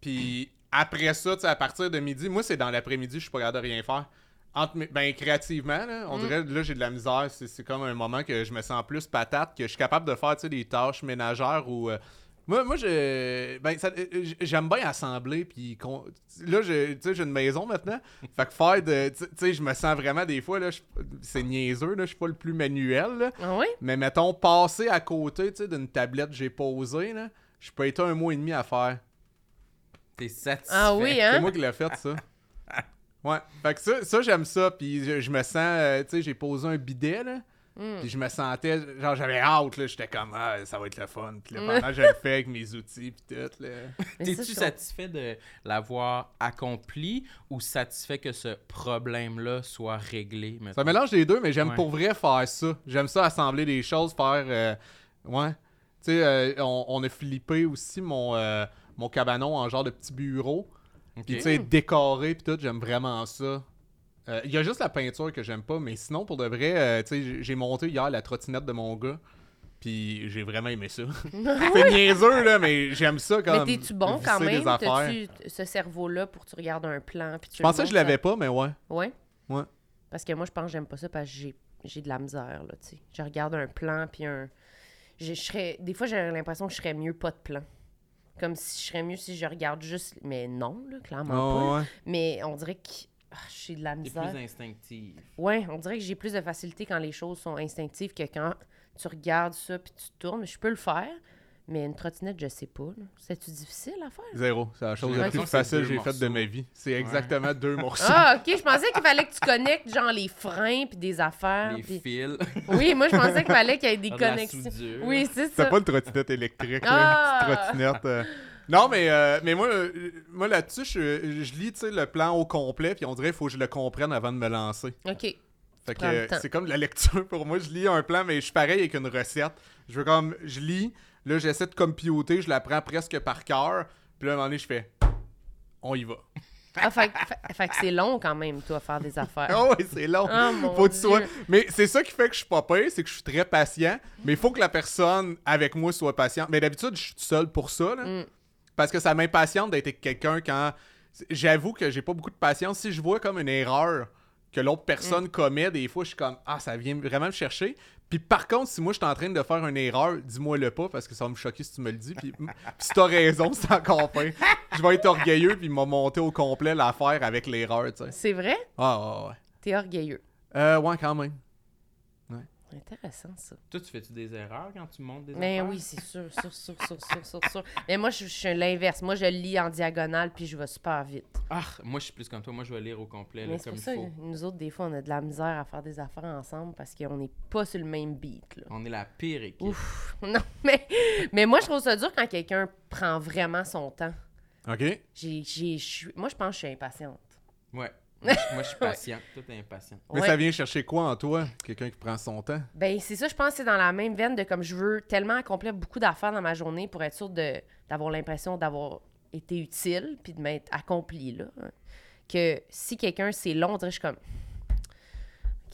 Puis après ça, à partir de midi, moi, c'est dans l'après-midi, je suis pas capable de rien faire. Entre mes- ben, créativement, là, on Mm. dirait, là, j'ai de la misère. C'est, c'est comme un moment que je me sens plus patate, que je suis capable de faire, des tâches ménagères ou... euh, moi, moi je, ben, euh, j'aime bien assembler, puis con- là, j'ai une maison maintenant. fait que faire de... Tu sais, je me sens vraiment des fois, là, c'est niaiseux, là, je suis pas le plus manuel, là. Ah oui? Mais mettons, passer à côté, d'une tablette que j'ai posée, là, je peux être un mois et demi à faire. T'es satisfait. Ah oui, C'est hein? moi qui l'ai fait, ça. Ouais. Fait que ça, ça j'aime ça. Puis je, je me sens, euh, tu sais, j'ai posé un bidet, là. Mm. Puis je me sentais, genre, j'avais hâte, là. J'étais comme, ah, ça va être le fun. Puis là, pendant je le fais avec mes outils, puis tout, là. T'es-tu satisfait de l'avoir accompli ou satisfait que ce problème-là soit réglé? Ça mélange les deux, mais j'aime Ouais. pour vrai faire ça. J'aime ça, assembler des choses, faire. euh, ouais. Tu sais, euh, on, on a flippé aussi mon, euh, mon cabanon en genre de petit bureau. Ok. Puis tu sais, décoré puis tout, j'aime vraiment ça. Euh, Il y a juste la peinture que j'aime pas, mais sinon, pour de vrai, euh, tu sais, j'ai- monté hier la trottinette de mon gars. Puis j'ai vraiment aimé ça. C'est niaiseux, là, mais j'aime ça comme. Mais t'es-tu bon quand même? des affaires. T'as-tu ce cerveau-là pour que tu regardes un plan? Puis tu Je pensais que je l'avais pas, mais ouais. Ouais? Ouais. Parce que moi, je pense que j'aime pas ça parce que j'ai, j'ai de la misère, là, tu sais. Je regarde un plan, puis un... Je, je serais... Des fois, j'ai l'impression que je serais mieux pas de plan. Comme si je serais mieux si je regarde juste... Mais non, là, clairement pas. Là. ouais. Mais on dirait que ah, j'ai de la misère. plus instinctive. Ouais, on dirait que j'ai plus de facilité quand les choses sont instinctives que quand tu regardes ça puis tu tournes. Je peux le faire, mais une trottinette, je sais pas. C'est-tu difficile à faire? Zéro. C'est la chose la plus que c'est facile que j'ai faite de ma vie. C'est exactement deux morceaux. Ah, ok. Je pensais qu'il fallait que tu connectes, genre, les freins puis des affaires. Les fils. Oui, moi, je pensais qu'il fallait qu'il y ait des de la connexions. Oui, c'est ça. pas une trottinette électrique, là. Ah! Une petite trottinette. euh. Non, mais, euh, mais moi, euh, moi là-dessus, je, je lis tu sais, le plan au complet, puis on dirait qu'il faut que je le comprenne avant de me lancer. OK. Fait que euh, c'est comme de la lecture pour moi. Je lis un plan, mais je suis pareil avec une recette. Je veux comme, je lis, là, j'essaie de computer, je la prends presque par cœur, puis là, à un moment donné, je fais, on y va. Ah, fait, que- fait- fait que c'est long quand même, toi, faire des affaires. Ah ouais, c'est long. Ah, faut que tu sois... Mais c'est ça qui fait que je suis pas pire, c'est que je suis très patient, mais il faut que la personne avec moi soit patiente. Mais d'habitude, je suis seul pour ça, là. Mm. Parce que ça m'impatiente d'être quelqu'un quand. J'avoue que j'ai pas beaucoup de patience. Si je vois comme une erreur que l'autre personne commet, des fois, je suis comme Ah, ça vient vraiment me chercher. Puis par contre, si moi je suis en train de faire une erreur, dis-moi le pas parce que ça va me choquer si tu me le dis. Puis, puis si t'as raison, c'est encore pire. Je vais être orgueilleux puis m'a monté au complet l'affaire avec l'erreur, tu sais. C'est vrai? Ah, ouais, ouais. T'es orgueilleux. Euh, ouais, quand même. Intéressant, ça. Toi, tu fais-tu des erreurs quand tu montes des Mais affaires? oui, c'est sûr, sûr, sûr, sûr, sûr, sûr, sûr. Mais moi, je, je suis l'inverse. Moi, je lis en diagonale, puis je vais super vite. Ah, moi, je suis plus comme toi. Moi, je vais lire au complet, là, Mais c'est comme pour il ça, faut. nous autres, des fois, on a de la misère à faire des affaires ensemble parce qu'on n'est pas sur le même beat, là. On est la pire équipe. Ouf. Non, mais, mais moi, je trouve ça dur quand quelqu'un prend vraiment son temps. OK? J'ai, j'ai, je suis- moi, je pense que je suis impatiente. Ouais. Moi, je- suis patient. Toi, t'es impatient. Mais Ouais. ça vient chercher quoi en toi? Quelqu'un qui prend son temps? Ben, c'est ça, je pense que c'est dans la même veine de comme je veux tellement accomplir beaucoup d'affaires dans ma journée pour être sûr de, d'avoir l'impression d'avoir été utile puis de m'être accompli, là. hein, Que si quelqu'un, c'est long, je suis comme.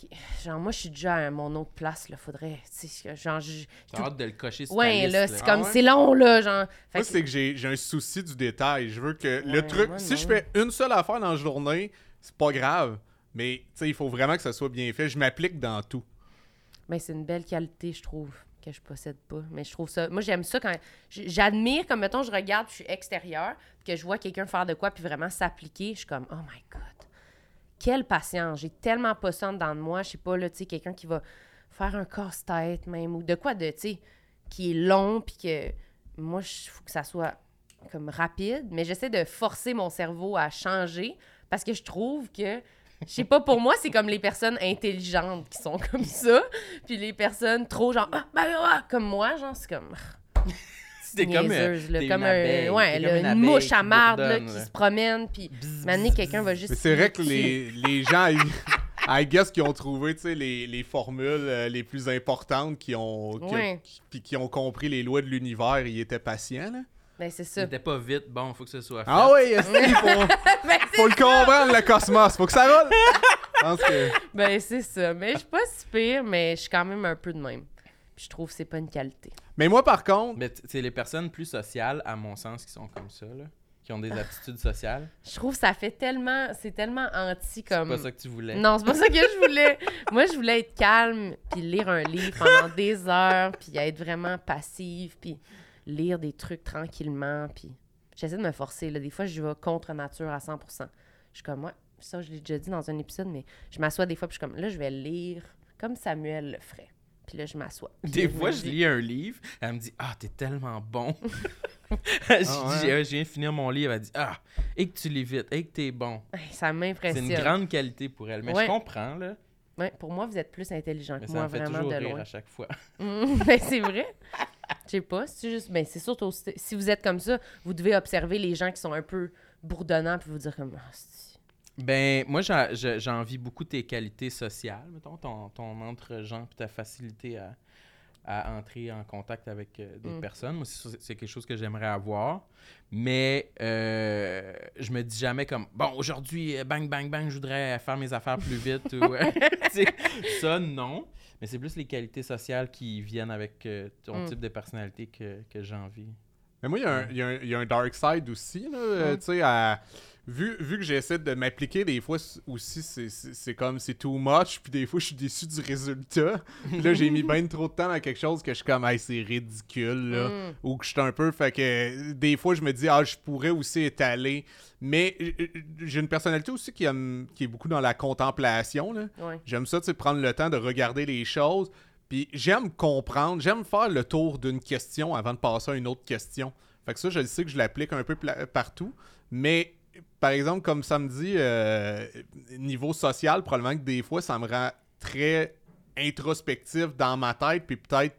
Ok, Genre, moi, je suis déjà à mon autre place, là. Faudrait. tu sais, Genre, T'as hâte de le cocher sur ta Ouais, liste, là, c'est Ah comme. ouais? C'est long, là. Genre. Fait Moi, que- c'est que j'ai j'ai un souci du détail. Je veux que le truc, moi, si je fais une seule affaire dans la journée, c'est pas grave. Mais il faut vraiment que ça soit bien fait. Je m'applique dans tout. Ben, c'est une belle qualité, je trouve, que je possède pas. Mais je trouve ça. Moi, j'aime ça quand. J'admire, comme mettons, je regarde, je suis extérieur, que je vois quelqu'un faire de quoi, puis vraiment s'appliquer. Je suis comme, oh my God. Quelle patience. J'ai tellement pas ça dans de moi. Je sais pas, là, tu sais, quelqu'un qui va faire un casse-tête, même, ou de quoi de, tu sais, qui est long, puis que. Moi, il faut que ça soit comme rapide, mais j'essaie de forcer mon cerveau à changer parce que je trouve que je sais pas, pour moi, c'est comme les personnes intelligentes qui sont comme ça. Puis les personnes trop genre, ah, ben, ah, comme moi, genre, c'est comme. T'es comme, euh, là, comme une un- abeille, ouais, t'es là, comme une, mouche à marde là, qui se promène. Puis maintenant, quelqu'un va juste. C'est vrai que les, les gens, I, I guess, qui ont trouvé tu sais, les, les formules euh, les plus importantes, qui ont, qui, Ouais. qui- puis qui ont compris les lois de l'univers, ils étaient patients. Là. Ben, c'est ça. T'étais pas vite. Bon, faut que ce soit fait. Ah oui, qu'il faut, Ben, c'est faut le comprendre, le cosmos. Faut que ça roule. Je pense que. Ben, c'est ça. Mais je suis pas si pire, mais je suis quand même un peu de même. Puis je trouve que c'est pas une qualité. Mais moi, par contre, Mais c'est les personnes plus sociales, à mon sens, qui sont comme ça, là. Qui ont des Ah. aptitudes sociales. Je trouve que ça fait tellement. C'est tellement anti C'est comme. pas ça que tu voulais. Non, c'est pas ça que je voulais. Moi, je voulais être calme, puis lire un livre pendant des heures, puis être vraiment passive, puis lire des trucs tranquillement, puis j'essaie de me forcer. Là. Des fois, je vais contre nature à 100% Je suis comme, ouais, ça, je l'ai déjà dit dans un épisode, mais je m'assois des fois, puis je suis comme, là, je vais lire comme Samuel le ferait. Puis là, je m'assois. Des fois, je lis un livre, elle me dit Ah, t'es tellement bon. je Ah dis ouais? Ah, Je viens de finir mon livre. Elle dit Ah, et que tu lis vite, et que t'es bon. Ça C'est m'impressionne. une grande qualité pour elle. Mais Ouais. je comprends, là. Ouais, pour moi, vous êtes plus intelligent que moi, me fait vraiment toujours de rire loin. à chaque fois. Mm, ben, c'est vrai. Je sais pas. C'est juste. Ben, c'est. Si vous êtes comme ça, vous devez observer les gens qui sont un peu bourdonnants puis vous dire comme. C'est- Ben, moi, j'envie beaucoup tes qualités sociales, mettons, ton, ton entre-gens puis ta facilité à, à entrer en contact avec euh, des Mm. personnes. Moi, c'est c'est quelque chose que j'aimerais avoir. Mais euh, je me dis jamais comme, bon, aujourd'hui, euh, bang, bang, bang, je voudrais faire mes affaires plus vite. ou, euh, ça, non. Mais c'est plus les qualités sociales qui viennent avec euh, ton Mm. type de personnalité que, que j'ai envie. Mais moi, il y, a un- il y a un- il y a un dark side aussi. Là, Mm. tu sais, à- vu, vu que j'essaie de m'appliquer, des fois aussi, c'est- comme c'est too much. Puis des fois, je suis déçu du résultat. Puis là, j'ai mis bien trop de temps dans quelque chose que je suis comme, hey, c'est ridicule. Là. Mm. Ou que je suis un peu. Fait que des fois, je me dis, ah, je pourrais aussi étaler. Mais j'ai une personnalité aussi qui, aime- qui est beaucoup dans la contemplation. Là. Ouais. J'aime ça, tu sais, prendre le temps de regarder les choses. Puis j'aime comprendre, j'aime faire le tour d'une question avant de passer à une autre question. Fait que ça, je sais que je l'applique un peu partout. Mais, par exemple, comme samedi, euh, niveau social, probablement que des fois, ça me rend très introspectif dans ma tête. Puis peut-être,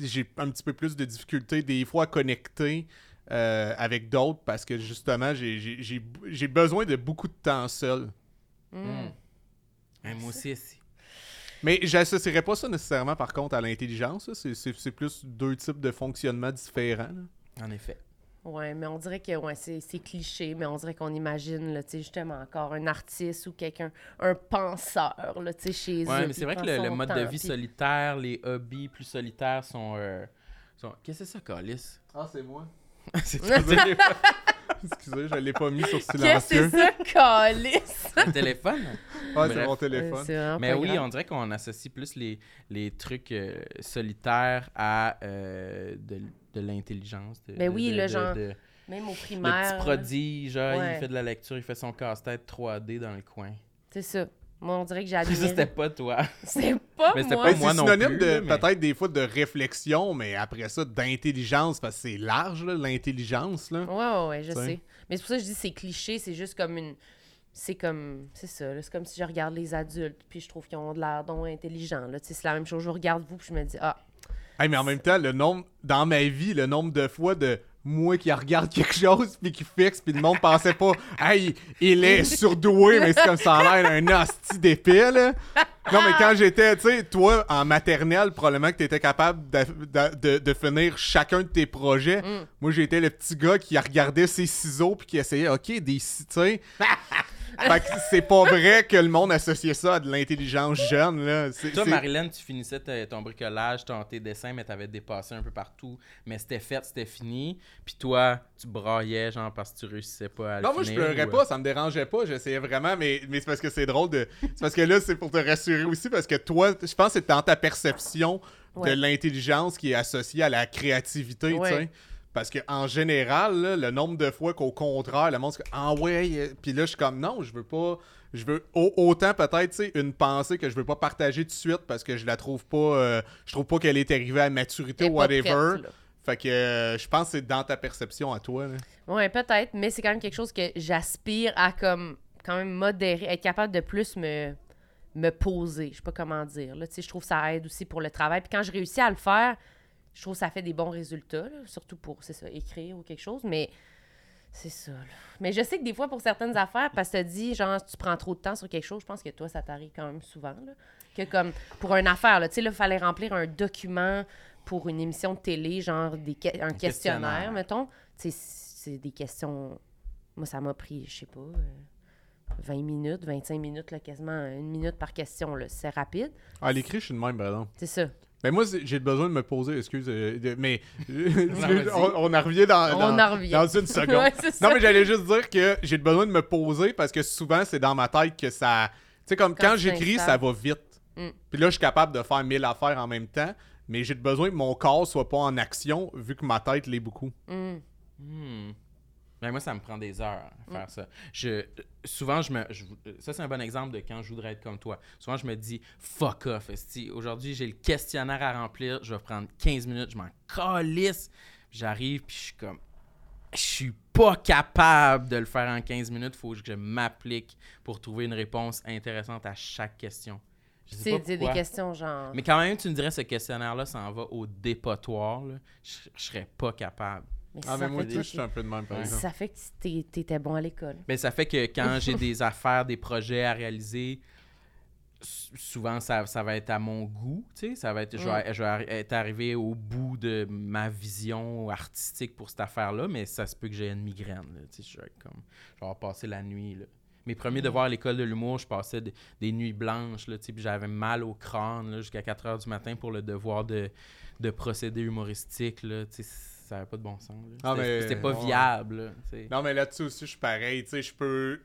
j'ai un petit peu plus de difficulté des fois à connecter euh, avec d'autres parce que justement, j'ai- besoin de beaucoup de temps seul. Mm. Mm. Hein, moi aussi, aussi. Mais j'associerais pas ça nécessairement par contre à l'intelligence. C'est- plus deux types de fonctionnement différents. là. En effet. Ouais, mais on dirait que ouais, c'est c'est cliché, mais on dirait qu'on imagine, là, justement, encore un artiste ou quelqu'un, un penseur, là, tu sais, chez eux. Ouais, mais puis c'est vrai que le, mode de vie puis- solitaire, les hobbies plus solitaires sont. euh, sont... Qu'est-ce que c'est ça, Calis? Ah, c'est moi. c'est Excusez, je l'ai pas mis sur Qu'est-ce que c'est silencieux. ça, calice? le téléphone? Ouais, c'est mon téléphone. Mais oui, grave. on dirait qu'on associe plus les, les trucs euh, solitaires à euh, de, de l'intelligence. de- Ben de- oui, de- le de- genre de- Même au le primaire. petit prodige, Ouais. il fait de la lecture, il fait son casse-tête 3D dans le coin. C'est ça. Moi, on dirait que j'ai Ça, c'était pas toi. C'est pas Mais moi. pas Ben, moi c'est non synonyme plus, de là, mais- peut-être des fois de réflexion, mais après ça d'intelligence parce que c'est large là, l'intelligence là. Ouais, ouais, ouais, je T'sais. sais. Mais c'est pour ça que je dis c'est cliché, c'est juste comme une. C'est comme. C'est ça, là, c'est comme si je regarde les adultes, puis je trouve qu'ils ont de l'air donc intelligents. là. Tu sais, C'est la même chose. Je regarde vous, puis je me dis, ah, Hey, mais en même temps, le nombre dans ma vie, le nombre de fois de moi qui regarde quelque chose puis qui fixe puis le monde pensait pas hey il est surdoué mais c'est comme ça a l'air un hostie d'épée là. Non mais quand j'étais tu sais toi en maternelle probablement que t'étais capable de, de, finir chacun de tes projets. Mm. moi j'étais le petit gars qui regardait ses ciseaux puis qui essayait ok des tu sais fait que c'est pas vrai que le monde associait ça à de l'intelligence jeune là C'est- Toi, Marilyn, tu finissais ta- ton bricolage, ton, tes dessins, mais t'avais dépassé un peu partout. Mais c'était fait, c'était fini. Puis toi, tu braillais, genre, parce que tu réussissais pas à le Non, moi je pleurais ou- pas, ça me dérangeait pas, j'essayais vraiment, mais, mais c'est parce que c'est drôle de. C'est parce que là, c'est pour te rassurer aussi, parce que toi, je pense que c'est dans ta perception Ouais. de l'intelligence qui est associée à la créativité, Ouais. tu sais. Parce que en général, là, le nombre de fois qu'au contraire, le monde se dit Ah ouais, euh, puis là, je suis comme non, je veux pas. Je veux au- autant peut-être, tu sais, une pensée que je veux pas partager tout de suite parce que je la trouve pas. euh, je trouve pas qu'elle est arrivée à maturité ou whatever. prête, fait que euh, je pense que c'est dans ta perception à toi. là. Ouais, peut-être, mais c'est quand même quelque chose que j'aspire à comme quand même modérer, être capable de plus me me poser, je sais pas comment dire. Là, je trouve que ça aide aussi pour le travail. Puis quand je réussis à le faire, je trouve que ça fait des bons résultats, là, surtout pour c'est ça écrire ou quelque chose, mais c'est ça. là. Mais je sais que des fois pour certaines affaires parce que tu dis genre tu prends trop de temps sur quelque chose, je pense que toi ça t'arrive quand même souvent là, que comme pour une affaire tu sais là, fallait remplir un document pour une émission de télé, genre des que- un, questionnaire, questionnaire. mettons. C'est des questions. Moi, ça m'a pris, je sais pas, euh, 20 minutes, 25 minutes, là, quasiment une minute par question. C'est rapide. Ah, l'écrit, je suis de même, exemple. C'est ça. Mais moi, j'ai besoin de me poser, excuse, euh, de- mais vas-y. on, on en revient dans, On dans, en revient. dans une seconde. Ouais, c'est ça. non, mais j'allais juste dire que j'ai besoin de me poser parce que souvent, c'est dans ma tête que ça... Tu sais, comme Quand j'écris, ça va vite. Mm. Puis là, je suis capable de faire mille affaires en même temps, mais j'ai besoin que mon corps soit pas en action vu que ma tête l'est beaucoup. Mm. Hmm. Ben, moi, ça me prend des heures à Mm. faire ça. Je, souvent, je me. je- ça, c'est un bon exemple de quand je voudrais être comme toi. Souvent, je me dis, fuck off. esti. Aujourd'hui, j'ai le questionnaire à remplir. Je vais prendre 15 minutes. Je m'en calisse. J'arrive, puis je suis comme. Je suis pas capable de le faire en 15 minutes. Faut que je m'applique pour trouver une réponse intéressante à chaque question. C'est des questions genre. Mais quand même, tu me dirais, ce questionnaire-là s'en va au dépotoir. là. Je, je serais pas capable. Mais Ah, ça mais moi, fait je suis un peu de même, par exemple. Ça fait que t'étais bon à l'école. Ben, ça fait que quand j'ai des affaires, des projets à réaliser, souvent, ça, ça va être à mon goût, tu sais. Ça va être, je, vais, je vais arri- être arrivé au bout de ma vision artistique pour cette affaire-là, mais ça se peut que j'ai une migraine, là, tu sais. Je vais comme, je vais avoir passé la nuit, là. Mes premiers devoirs à l'école de l'humour, je passais des, des nuits blanches, là, tu sais, puis j'avais mal au crâne, là, jusqu'à 4 heures du matin pour le devoir de, de procédé humoristique, là, tu sais. Ça n'avait pas de bon sens, là. Ah, C'était- mais- C'était pas ouais. viable, là. Non, mais là-dessus aussi, je suis pareil. Tu sais, je peux.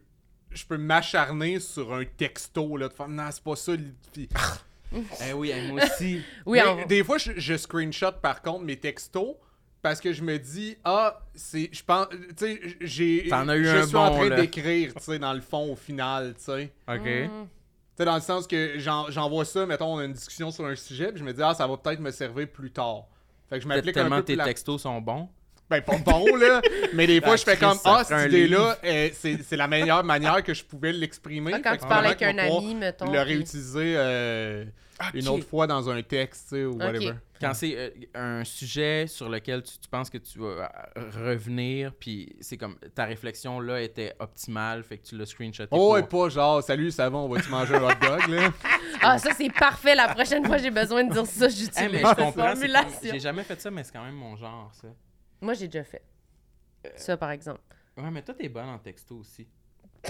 Je peux m'acharner sur un texto, là, de faire non, c'est pas ça. puis- Eh oui, eh, moi aussi. Oui, Mais on- Des fois, je, je screenshot par contre mes textos parce que je me dis, ah, c'est. Je pense. Tu sais, j'ai. T'en as eu Je un suis en bon, train là. d'écrire, tu sais, dans le fond, au final, tu sais. OK. Mm. Tu sais, dans le sens que j'en- j'envoie ça, mettons, on a une discussion sur un sujet, puis je me dis, ah, ça va peut-être me servir plus tard. Fait que je m'applique un Tellement peu tes la- textos sont bons. Ben, pas bon, là. Mais des fois, Ah, je fais comme, ah, cette idée-là, euh, c'est c'est la meilleure manière que je pouvais l'exprimer. Ah, quand Fait tu parles avec un ami, mettons. Le réutiliser euh, une autre fois dans un texte, tu sais, ou whatever. Quand c'est euh, un sujet sur lequel tu, tu penses que tu vas euh, revenir, puis c'est comme ta réflexion là était optimale, fait que tu l'as screenshoté. Oh, pour- ouais, pas genre, salut, ça va, on va-tu manger un hot dog, là? Ah, ça, c'est parfait. La prochaine fois, j'ai besoin de dire ça. J'utilise mais cette comme- formulation. J'ai jamais fait ça, mais c'est quand même mon genre, ça. Moi, j'ai déjà fait. Ça, par exemple. Ouais, mais toi, t'es bonne en texto aussi.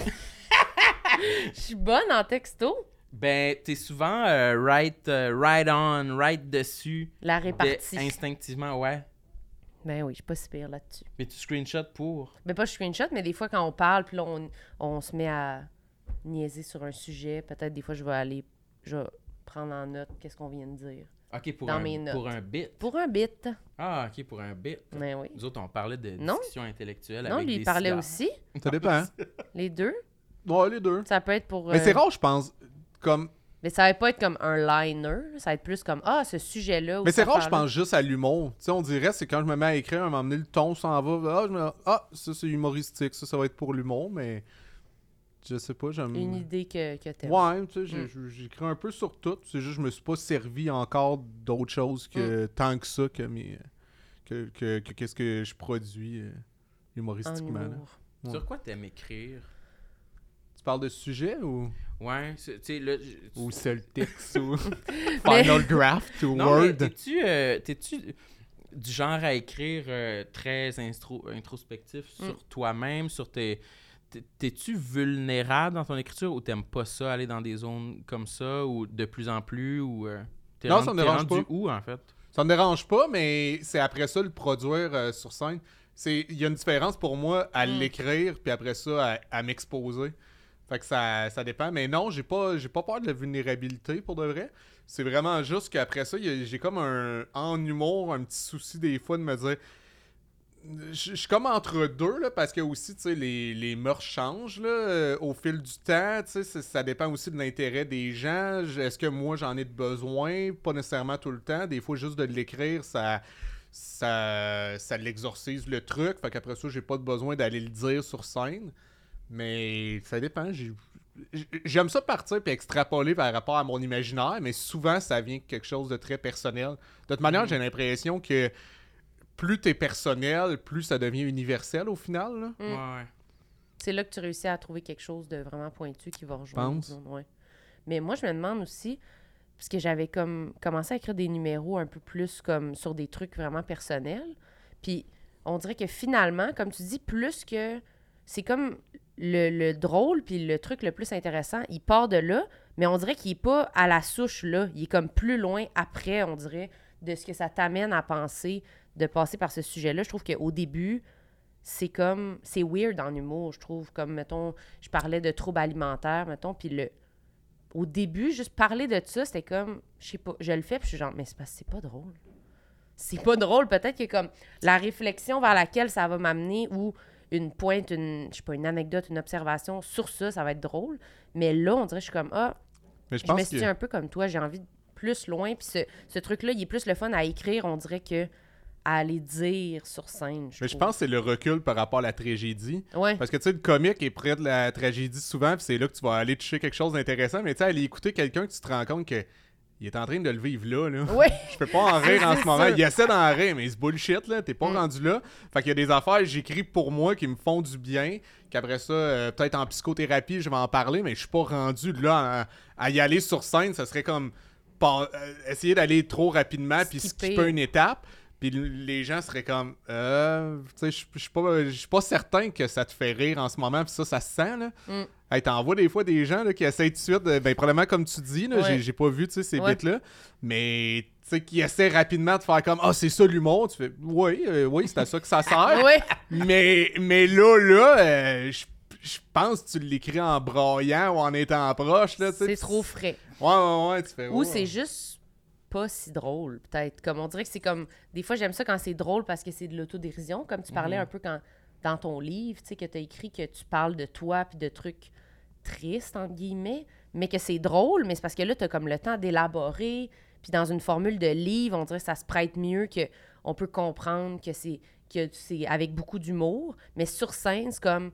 Je suis bonne en texto? Ben, t'es souvent euh, right, euh, right on, right dessus. La de- répartie. instinctivement, ouais. Ben oui, je suis pas si pire là-dessus. Mais tu screenshots pour? Ben pas je screenshot, mais des fois, quand on parle, puis là, on, on se met à niaiser sur un sujet, peut-être des fois, je vais aller... Je vais prendre en note qu'est-ce qu'on vient de dire. Ok, pour, Dans un, mes notes. pour un bit. Pour un bit. Ah, ok, pour un bit. Ben oui. Nous autres, on parlait de Non. discussion intellectuelle Non, avec lui, des il parlait cigares. aussi. Ça dépend. Les deux? Ouais, les deux. Ça peut être pour... Mais c'est euh, rare, je pense, comme... Mais ça va pas être comme un liner. Ça va être plus comme, ah, ce sujet-là. Mais c'est rare, je pense juste à l'humour. Tu sais, on dirait, c'est quand je me mets à écrire, à un moment donné, le ton s'en va. Ah, je me... ah, ça, c'est humoristique. Ça, ça va être pour l'humour, mais... Je sais pas, j'aime... Une idée que, que t'aimes. Ouais, tu sais, Mm. j'écris un peu sur tout. C'est juste, je me suis pas servi encore d'autres choses que Mm. tant que ça, que mes. que, que, que- qu'est-ce que je produis euh, En humoristiquement. là. humour. Ouais. Sur quoi t'aimes écrire? Tu parles de sujet ou, Ouais, c'est- tu sais, là... je- tu- ou Celtics ou Final Draft ou Non, Word? t'es-tu euh, t'es-tu du genre à écrire euh, très instro- introspectif Mm. sur toi-même, sur tes... t'es- T'es-tu vulnérable dans ton écriture ou t'aimes pas ça, aller dans des zones comme ça, ou de plus en plus, ou... euh, t'es Non, rendu- ça me dérange rendu pas. où, en fait? Ça me dérange pas, mais c'est après ça le produire euh, sur scène. C'est Il y a une différence pour moi à Mm. l'écrire, puis après ça à, à m'exposer. Fait que ça, ça dépend. Mais non, j'ai pas, j'ai pas peur de la vulnérabilité pour de vrai. C'est vraiment juste qu'après ça, j'ai comme un. En humour, un petit souci des fois de me dire. Je suis comme entre deux, là, parce que aussi, tu sais, les, les mœurs changent là, euh, au fil du temps. Tu sais, ça, dépend aussi de l'intérêt des gens. Est-ce que moi, j'en ai besoin? Pas nécessairement tout le temps. Des fois, juste de l'écrire, ça, ça, ça l'exorcise le truc. Fait qu'après ça, j'ai pas de besoin d'aller le dire sur scène. Mais ça dépend. J'aime ça partir puis extrapoler par rapport à mon imaginaire, mais souvent, ça vient de quelque chose de très personnel. De toute manière, j'ai l'impression que plus t'es personnel, plus ça devient universel au final. là. Mm. Ouais, ouais. C'est là que tu réussis à trouver quelque chose de vraiment pointu qui va rejoindre. Ouais. Mais moi, je me demande aussi, parce que j'avais comme commencé à écrire des numéros un peu plus comme sur des trucs vraiment personnels. Puis on dirait que finalement, comme tu dis, plus que c'est comme le, le drôle puis le truc le plus intéressant, il part de là, mais on dirait qu'il est pas à la souche là. Il est comme plus loin après, on dirait, de ce que ça t'amène à penser de passer par ce sujet-là. Je trouve qu'au début, c'est comme c'est weird en humour je trouve comme mettons je parlais de troubles alimentaires mettons puis le au début juste parler de ça c'était comme je sais pas je le fais puis je suis genre mais c'est que c'est pas drôle c'est pas drôle peut-être que comme la réflexion vers laquelle ça va m'amener ou une pointe une je sais pas une anecdote une observation sur ça ça va être drôle mais là on dirait que je suis comme ah Mais je je me suis que. un peu comme toi j'ai envie de plus loin puis ce, ce truc là il est plus le fun à écrire on dirait que à aller dire sur scène Mais je pense que c'est le recul par rapport à la tragédie. ouais Parce que tu sais, le comique est près de la tragédie souvent, puis c'est là que tu vas aller toucher quelque chose d'intéressant. Mais tu sais, aller écouter quelqu'un que tu te rends compte que il est en train de le vivre là. là. Oui. Je peux pas en rire en ce moment. sûr. Il essaie d'en rire, mais c'est bullshit, là. T'es pas Mm. rendu là. Fait qu'il y a des affaires que j'écris pour moi qui me font du bien. Qu'après ça, euh, peut-être en psychothérapie, je vais en parler, mais je suis pas rendu là à, à y aller sur scène. Ça serait comme pas- euh, essayer d'aller trop rapidement puis Skipper. une étape. Puis les gens seraient comme, euh, tu sais, je suis pas, pas certain que ça te fait rire en ce moment. Puis ça, ça se sent, là. Mm. Hey, t'en vois des fois des gens là, qui essayent tout de suite, ben probablement comme tu dis, là, Ouais. j'ai- pas vu ces Ouais. bits-là, mais tu sais, qui essaient rapidement de faire comme Ah, c'est ça l'humour. Tu fais Oui, euh, oui, c'est à ça que ça sert. Mais, mais là, là, euh, je je pense que tu l'écris en braillant ou en étant proche. là, C'est trop frais. Ouais, ouais, ouais, tu fais Ou c'est juste pas si drôle, peut-être. Comme on dirait que c'est comme. Des fois, j'aime ça quand c'est drôle parce que c'est de l'autodérision, comme tu parlais un peu quand dans ton livre, tu sais, que tu as écrit que tu parles de toi puis de trucs tristes, entre guillemets, mais que c'est drôle, mais c'est parce que là, tu as comme le temps d'élaborer. Puis dans une formule de livre, on dirait que ça se prête mieux que on peut comprendre que c'est que c'est avec beaucoup d'humour, mais sur scène, c'est comme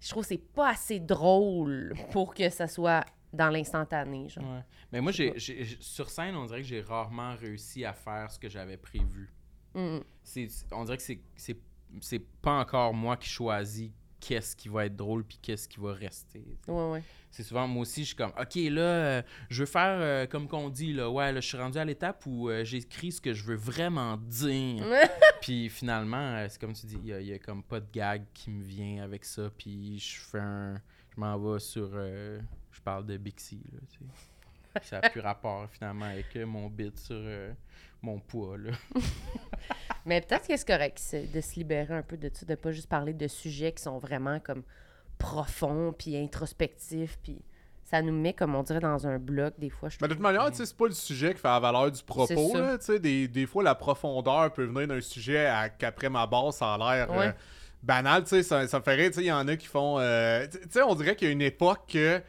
je trouve que c'est pas assez drôle pour que ça soit dans l'instantané, genre. Ouais. Mais moi, j'ai, j'ai- j'ai- sur scène, on dirait que j'ai rarement réussi à faire ce que j'avais prévu. Mm. C'est, on dirait que c'est, c'est, c'est pas encore moi qui choisis qu'est-ce qui va être drôle puis qu'est-ce qui va rester. Ouais, ouais. C'est souvent, moi aussi, je suis comme, OK, là, euh, je veux faire euh, comme qu'on dit, là, ouais, là, je suis rendu à l'étape où euh, j'écris ce que je veux vraiment dire. puis finalement, c'est comme tu dis, il y, a- comme pas de gag qui me vient avec ça. Puis je fais un. Je m'en vais sur. je parle de Bixi, là, tu sais. Ça n'a plus rapport finalement avec euh, mon bit sur euh, mon poids, là. Mais peut-être que c'est correct de se libérer un peu de ça, de pas juste parler de sujets qui sont vraiment comme profonds, puis introspectifs, puis ça nous met, comme on dirait, dans un bloc des fois. Je Mais de toute manière, c'est pas le sujet qui fait la valeur du propos. Là, tu sais, des, des fois, la profondeur peut venir d'un sujet à- qu'après ma base, ça a l'air euh, Ouais. banal. Tu sais, ça, ça me fait rire. Tu sais, il y en a qui font. euh, tu tu sais, on dirait qu'il y a une époque que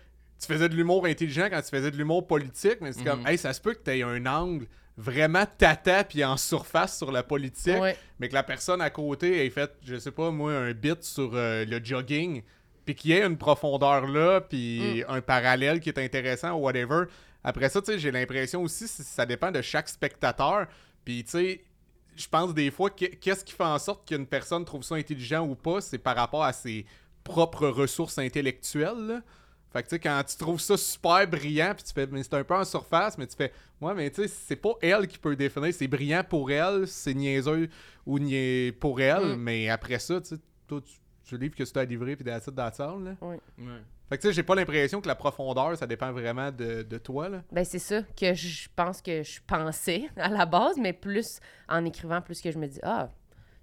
tu faisais de l'humour intelligent quand tu faisais de l'humour politique, mais c'est comme, Mhm. hey, ça se peut que tu aies un angle vraiment tata puis en surface sur la politique, Ouais. mais que la personne à côté ait fait, je sais pas moi, un bit sur euh, le jogging, puis qu'il y ait une profondeur là, puis un parallèle qui est intéressant ou whatever. Après ça, tu sais, j'ai l'impression aussi, ça dépend de chaque spectateur. Puis, tu sais, je pense des fois, que- qu'est-ce qui fait en sorte qu'une personne trouve ça intelligent ou pas, c'est par rapport à ses propres ressources intellectuelles. là. Fait que, tu sais, quand tu trouves ça super brillant, puis tu fais, mais c'est un peu en surface, mais tu fais, ouais, mais tu sais, c'est pas elle qui peut définir, c'est brillant pour elle, c'est niaiseux ou niais pour elle, Mm. mais après ça, tu sais, toi, tu, tu livres que tu as livré, puis that's it, that's all, là. Ouais. Fait que, tu sais, j'ai pas l'impression que la profondeur, ça dépend vraiment de, de toi, là. Ben, c'est ça que je pense que je pensais à la base, mais plus en écrivant, plus que je me dis, ah,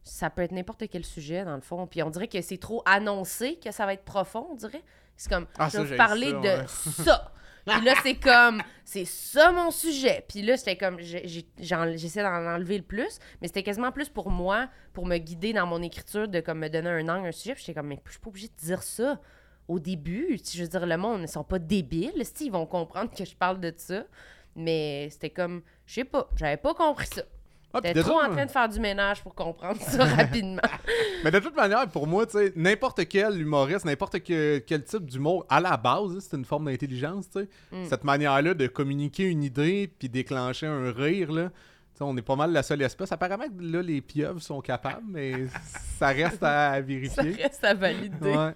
ça peut être n'importe quel sujet, dans le fond. Puis on dirait que c'est trop annoncé que ça va être profond, on dirait. C'est comme, Ah, je vais vous parler ça, de ouais. ça. Puis là, c'est comme, c'est ça mon sujet. Puis là, j'étais comme, j'essaie d'en enlever le plus, mais c'était quasiment plus pour moi, pour me guider dans mon écriture, de comme me donner un angle, un sujet. Puis j'étais comme, mais je suis pas obligée de dire ça au début. Sais, Je veux dire, le monde, ils sont pas débiles. si, Ils vont comprendre que je parle de ça? Mais c'était comme, je sais pas, j'avais pas compris ça. Ah, de trop en train de faire du ménage pour comprendre ça rapidement. Mais de toute manière, pour moi, tu sais, n'importe quel humoriste, n'importe que- quel type d'humour, à la base, c'est une forme d'intelligence, tu sais. Mm. Cette manière-là de communiquer une idée puis déclencher un rire, là. On est pas mal la seule espèce. Apparemment là, les pieuvres sont capables, mais ça reste à ça vérifier. reste à valider. Ouais.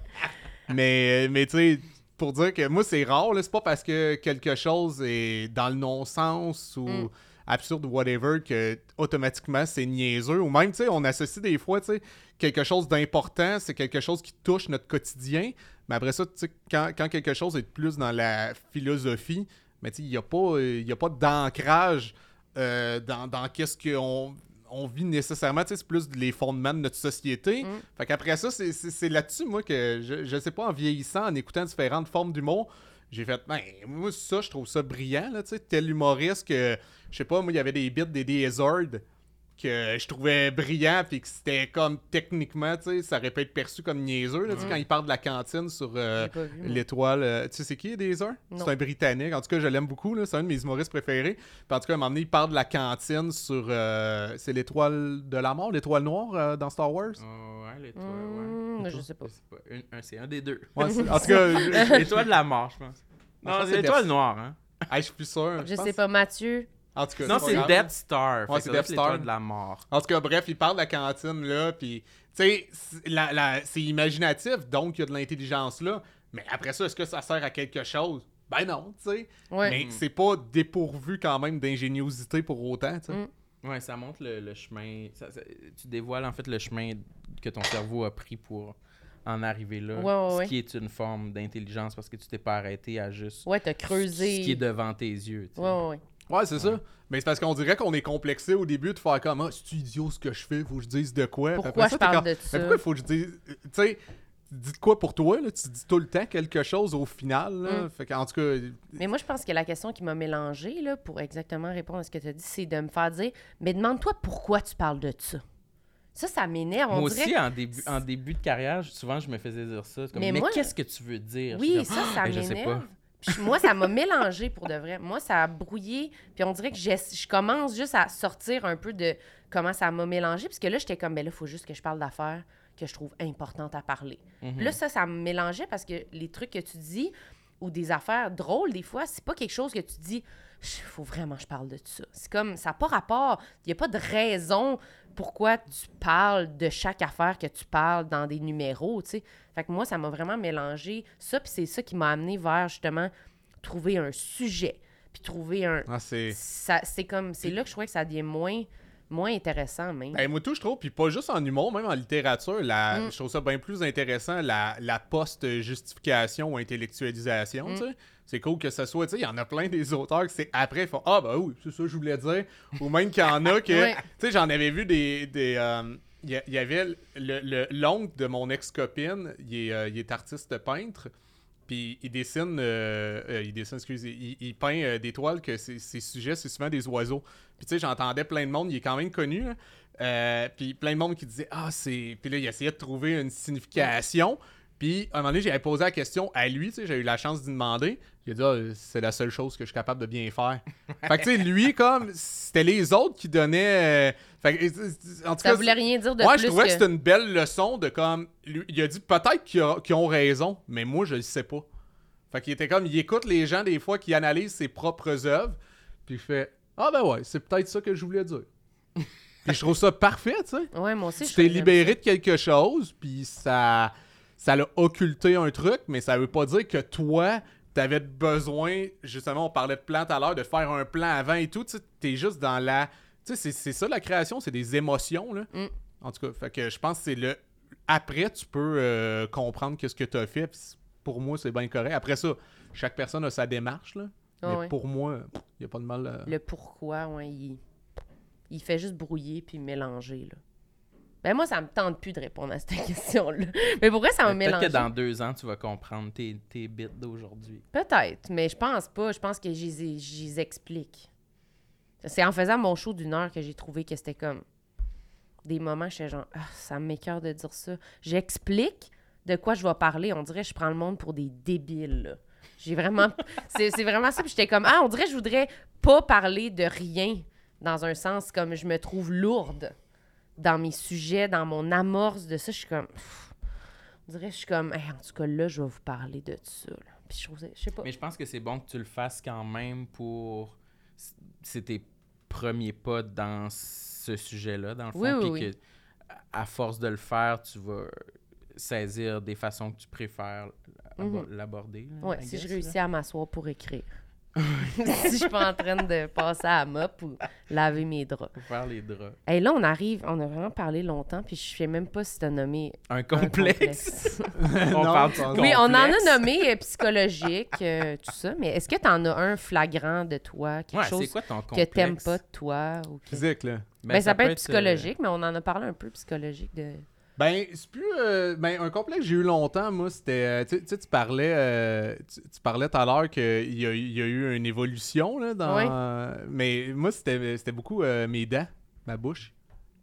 Mais, mais tu sais, pour dire que moi, c'est rare, là, c'est pas parce que quelque chose est dans le non-sens ou Mm. Absurde ou whatever que automatiquement c'est niaiseux. Ou même, tu sais, on associe des fois, tu sais, quelque chose d'important, c'est quelque chose qui touche notre quotidien. Mais après ça, tu sais, quand, quand quelque chose est plus dans la philosophie, mais tu sais, il n'y a pas, il y a pas d'ancrage euh, dans, dans qu'est-ce qu'on on vit nécessairement. Tu sais, c'est plus les fondements de notre société. Mm. Fait qu'après ça, c'est là-dessus, moi, que je, je sais pas, en vieillissant, en écoutant différentes formes d'humour, j'ai fait, ben, moi, ça, je trouve ça brillant, là, tu sais, tel humoriste que, je sais pas, moi, il y avait des bits des Hazard que je trouvais brillant, puis que c'était comme, techniquement, tu sais, ça aurait pu être perçu comme niaiseux, là, tu sais, Mm. quand il parle de la cantine sur euh, l'étoile, euh, tu sais, c'est qui, des heures? Non. C'est un Britannique, en tout cas, je l'aime beaucoup, là, c'est un de mes humoristes préférés, puis en tout cas, à un moment donné, il parle de la cantine sur, euh, c'est l'étoile de la mort, l'étoile noire euh, dans Star Wars? Oh, ouais, l'étoile, Hmm, ouais. je sais pas. C'est un- un- c'est un des deux. Ouais, en tout cas, je- L'étoile de la mort, je pense. Je Non, c'est l'étoile noire, hein. Ah, je suis plus sûr. Je pense- sais pas, Mathieu. En tout cas, Non, c'est. Death Star. Ouais, c'est Death Star. de la mort. En tout cas, bref, il parle de la cantine, là, puis, tu sais, c'est- la- la- c'est imaginatif, donc il y a de l'intelligence là. Mais après ça, est-ce que ça sert à quelque chose? Ben non, tu sais. Ouais. Mais c'est pas dépourvu quand même d'ingéniosité pour autant, tu sais. Mm. Ouais, ça montre le, le chemin. ça- ça- tu dévoiles en fait le chemin que ton cerveau a pris pour en arriver là. Ouais, ouais, ce ouais. qui est une forme d'intelligence parce que tu t'es pas arrêté à juste Ouais, t'as creusé. ce qui est devant tes yeux. tu sais. Ouais, ouais, ouais. Ouais, c'est ça. Mais c'est parce qu'on dirait qu'on est complexé au début de faire comme, ah, c'est idiot ce que je fais, faut que je dise de quoi. Pourquoi je parle de Mais ça? pourquoi il faut que je dise. Tu sais, tu dis de quoi pour toi, là? Tu dis tout le temps quelque chose au final, là. Mm. Fait qu'en tout cas. Mais moi, je pense que la question qui m'a mélangée, là, pour exactement répondre à ce que tu as dit, c'est de me faire dire Mais demande-toi pourquoi tu parles de ça. Ça, ça m'énerve. On Moi dirait... aussi, en début, en début de carrière, souvent, je me faisais dire ça. Comme, Mais mais moi- qu'est-ce que tu veux dire? Oui, ça, ça je sais m'énerve. Puis moi, ça m'a mélangé pour de vrai. Moi, ça a brouillé. Puis on dirait que je commence juste à sortir un peu de comment ça m'a mélangé. Parce que là, j'étais comme, ben là, il faut juste que je parle d'affaires que je trouve importantes à parler. Mhm. Là, ça, ça me mélangeait parce que les trucs que tu dis ou des affaires drôles, des fois, c'est pas quelque chose que tu dis, il faut vraiment que je parle de ça. C'est comme, ça n'a pas rapport. Il n'y a pas de raison pourquoi tu parles de chaque affaire que tu parles dans des numéros, tu sais. Fait que moi, ça m'a vraiment mélangé ça, puis c'est ça qui m'a amené vers, justement, trouver un sujet, puis trouver un... Ah, c'est comme, c'est là que je trouvais que ça devient moins, moins intéressant, même. Ben, moi, tout, je trouve, puis pas juste en humour, même en littérature, la, Mm. je trouve ça bien plus intéressant, la, la post-justification ou intellectualisation, Mm. tu sais. C'est cool que ce soit, tu sais, il y en a plein des auteurs que c'est après, ils font Ah, ben oui, c'est ça que je voulais dire. Ou même qu'il y en a que, tu sais, j'en avais vu des. des euh, il y, avait le- le- l'oncle de mon ex-copine, il est, euh, il est artiste peintre. Puis il dessine, euh, euh, il dessine, excusez, il, il peint des toiles que ses, ses sujets, c'est souvent des oiseaux. Puis tu sais, j'entendais plein de monde, il est quand même connu. Euh, puis plein de monde qui disait Ah, c'est. Puis là, il essayait de trouver une signification. Puis à un moment donné, j'avais posé la question à lui, tu sais, j'ai eu la chance d'y demander. Il a dit Ah, c'est la seule chose que je suis capable de bien faire. fait que tu sais, lui, comme, c'était les autres qui donnaient. euh, fait que, euh, en tout ça cas, voulait rien dire de ouais, plus je trouvais que, que... c'était une belle leçon de comme. lui- il a dit peut-être qu'ils a- qu'ils ont raison, mais moi, je le sais pas. Fait qu'il était comme. Il écoute les gens des fois qui analysent ses propres œuvres, puis il fait Ah, ben ouais, c'est peut-être ça que je voulais dire. puis je trouve ça parfait, tu sais. Ouais, moi aussi, Tu t'es libéré de quelque chose, puis ça. Ça l'a occulté un truc, mais ça veut pas dire que toi, t'avais besoin. Justement, on parlait de plan tout à l'heure, de faire un plan avant et tout. Tu t'es juste dans la. Tu sais, c'est- ça la création, c'est des émotions, là. Mm. En tout cas, fait que je pense que c'est le. Après, tu peux euh, comprendre que t'as fait, puis c- pour moi, c'est bien correct. Après ça, chaque personne a sa démarche, là. Mais ouais. pour moi, il n'y a pas de mal. à- Le pourquoi, ouais, il... il fait juste brouiller puis mélanger, là. Ben moi, ça me tente plus de répondre à cette question-là. Mais pourquoi ça m'a Mais Peut-être que dans deux ans, tu vas comprendre tes, tes bits d'aujourd'hui. Peut-être, mais je pense pas. Je pense que j'y explique. C'est en faisant mon show d'une heure que j'ai trouvé que c'était comme des moments, j'étais genre, ah, ça m'écœure de dire ça. J'explique de quoi je vais parler. On dirait que je prends le monde pour des débiles. là. J'ai vraiment. c'est c'est vraiment ça. Puis j'étais comme, ah, on dirait que je voudrais pas parler de rien dans un sens comme je me trouve lourde dans mes sujets, dans mon amorce de ça. Je suis comme. pff, on dirait que je suis comme, Hey, en tout cas, là, je vais vous parler de ça. là. Puis je trouve, je sais pas. Mais je pense que c'est bon que tu le fasses quand même pour. C'est tes premiers pas dans ce sujet-là, dans le fond. Oui, oui, puis oui. que, à force de le faire, tu vas saisir des façons que tu préfères abo- Mhm. l'aborder. là, Ouais, I si guess, je là. réussis à m'asseoir pour écrire. si je suis pas en train de passer à la mop ou laver mes draps. Pour faire les draps. Et là, on arrive, on a vraiment parlé longtemps, puis je sais même pas si tu as nommé Un un complexe. complexe. On Non, parle oui, on en a nommé euh, psychologique, euh, tout ça, mais est-ce que tu en as un flagrant de toi, quelque Ouais, c'est chose quoi ton que t'aimes pas de toi? Ou que- Physique, là. Ben, ça, peut être euh, psychologique, mais on en a parlé un peu psychologique de. Ben, c'est plus. euh, ben, un complexe que j'ai eu longtemps, moi, c'était. euh, tu sais, tu parlais. euh, tu, tu parlais tout à l'heure qu'il y a, il y a eu une évolution, là, dans. Euh, mais moi, c'était c'était beaucoup euh, mes dents, ma bouche.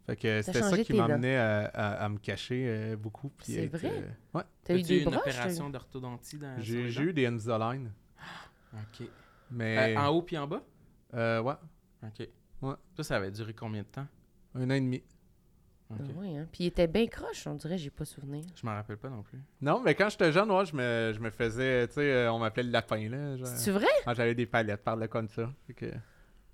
Fait que c'était ça qui m'amenait à, à- à me cacher euh, beaucoup. puis C'est être, vrai? euh, ouais. T'as eu des une broches? opération d'orthodontie dans J'ai eu des Invisalign. OK. Mais. Euh, en haut puis en bas? euh, ouais, OK. Ouais. Ça, ça avait duré combien de temps? un an et demi. Ouais, hein. Puis il était bien croche, on dirait, j'ai pas souvenir. Je m'en rappelle pas non plus. Non, mais quand j'étais jeune, moi, je me, je me faisais, tu sais, euh, on m'appelait le lapin, là. genre. C'est vrai? Quand j'avais des palettes, par là comme ça. Que,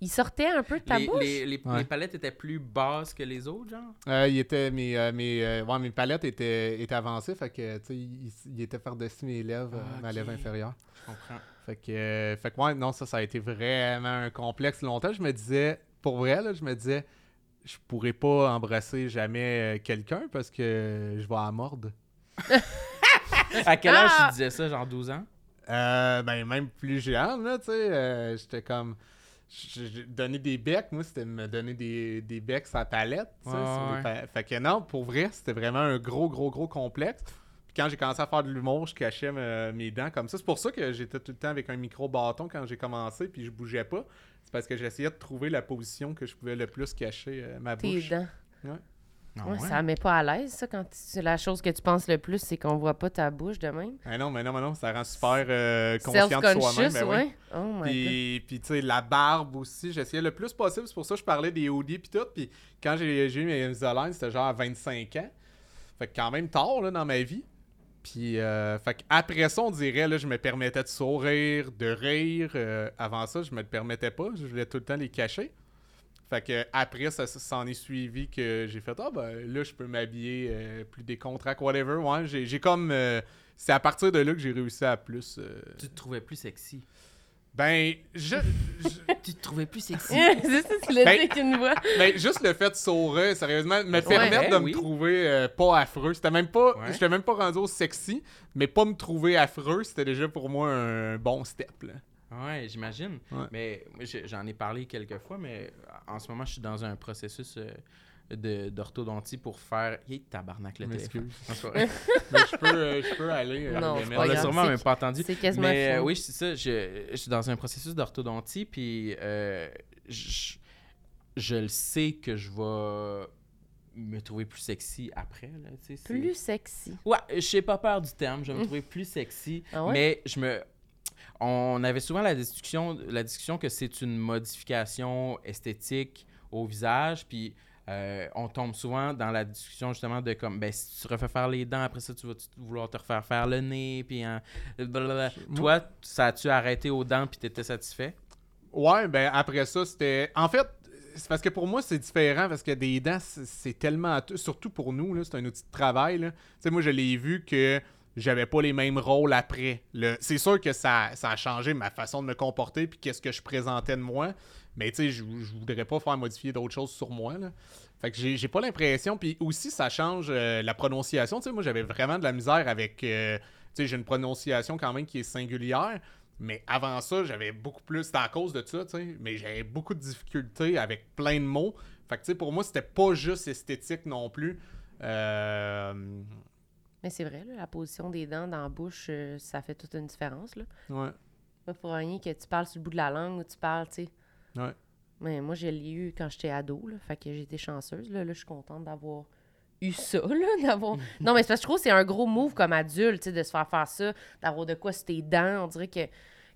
Il sortait un peu de ta Les, bouche? les, les- Ouais. les palettes étaient plus basses que les autres, genre? euh, il était, mes, euh, mes, euh, ouais, mes palettes étaient, étaient avancées, fait que, tu sais, il, il était par-dessus mes lèvres, Ah, ma lèvre inférieure. Je comprends. Fait que, euh, fait que ouais, non, ça, ça a été vraiment un complexe longtemps. Je me disais, pour vrai, là, je me disais, je pourrais pas embrasser jamais euh, quelqu'un parce que je vais à mordre. À quel âge Ah! tu disais ça, genre 12 ans? Euh, ben, même plus jeune, là, tu sais, euh, j'étais comme... Donner des becs, moi, c'était me donner des, des becs à palette, tu sais, Ouais, sur les ouais. pa- Fait que non, pour vrai, c'était vraiment un gros, gros, gros complexe. Quand j'ai commencé à faire de l'humour, je cachais me- mes dents comme ça. C'est pour ça que j'étais tout le temps avec un micro-bâton quand j'ai commencé, puis je bougeais pas. C'est parce que j'essayais de trouver la position que je pouvais le plus cacher euh, ma Tes bouche. dents. Non, Ouais, Ça met pas à l'aise, ça, quand tu- c'est la chose que tu penses le plus, c'est qu'on voit pas ta bouche de même. Ah non, mais non, mais non, ça rend super euh, conscient de soi-même. Ben oui. ouais. Oh. Puis, puis tu sais, la barbe aussi, j'essayais le plus possible. C'est pour ça que je parlais des hoodies puis tout. Puis quand j'ai j'ai eu mes Invisalign, c'était genre à 25 ans. Fait que quand même tard là, dans ma vie. Puis euh, après ça, on dirait, là, je me permettais de sourire, de rire. Euh, avant ça, je me le permettais pas. Je voulais tout le temps les cacher. Fait que après, ça s'en est suivi que j'ai fait Ah ben là, je peux m'habiller euh, plus décontracté, whatever. Ouais, j'ai comme. c'est à partir de là que j'ai réussi à plus. Tu te trouvais plus sexy. Ben, je, je- Tu te trouvais plus sexy. c'est ça, tu l'as Ben- dit avec une voix. Ben, juste le fait de sourire, sérieusement, me Ouais, permettre de me trouver euh, pas affreux. C'était même pas. Ouais. J'étais même pas rendu au sexy, mais pas me trouver affreux, c'était déjà pour moi un bon step. Là. Ouais, j'imagine. Ouais. Mais j'en ai parlé quelques fois, mais en ce moment, je suis dans un processus euh, d'orthodontie pour faire. Yé, tabarnak le téléphone. Mais je peux, euh, je peux aller. euh, Non, On l'a sûrement même pas entendu. C'est quasiment Mais euh, oui, c'est ça. Je, je suis dans un processus d'orthodontie, puis euh, je, je le sais que je vais me trouver plus sexy après. Là, tu sais, c'est- Plus sexy. Ouais, je sais pas peur du terme. Je vais me trouver plus sexy. Ah ouais? Mais je me. On avait souvent la discussion, la discussion que c'est une modification esthétique au visage, puis euh, on tombe souvent dans la discussion justement de comme, ben si tu refais faire les dents, après ça tu vas vouloir te refaire faire le nez, puis hein. Toi, ça a-tu arrêté aux dents puis t'étais satisfait? Ouais, ben après ça, c'était. En fait, c'est parce que pour moi, c'est différent parce que des dents, c'est tellement. Surtout pour nous, là, c'est un outil de travail. Tu sais, moi, je l'ai vu que j'avais pas les mêmes rôles après. Le... C'est sûr que ça, ça a changé ma façon de me comporter puis qu'est-ce que je présentais de moi. Mais tu sais, je, voudrais pas faire modifier d'autres choses sur moi. Là. Fait que j'ai j'ai pas l'impression. Puis aussi, ça change euh, la prononciation. Tu sais, moi, j'avais vraiment de la misère avec. euh, tu sais, j'ai une prononciation quand même qui est singulière. Mais avant ça, j'avais beaucoup plus. C'était à cause de ça, tu sais. Mais j'avais beaucoup de difficultés avec plein de mots. Fait que, tu sais, pour moi, c'était pas juste esthétique non plus. Euh... Mais c'est vrai, là, la position des dents dans la bouche, euh, ça fait toute une différence. Là. Ouais. Pas pour rien que tu parles sur le bout de la langue ou tu parles, tu sais. Ouais. Mais moi, je l'ai eu quand j'étais ado, là. Fait que été chanceuse. Là, là je suis contente d'avoir eu ça, là. D'avoir... non, mais c'est parce que je trouve que c'est un gros move comme adulte, de se faire faire ça, d'avoir de quoi sur tes dents. On dirait que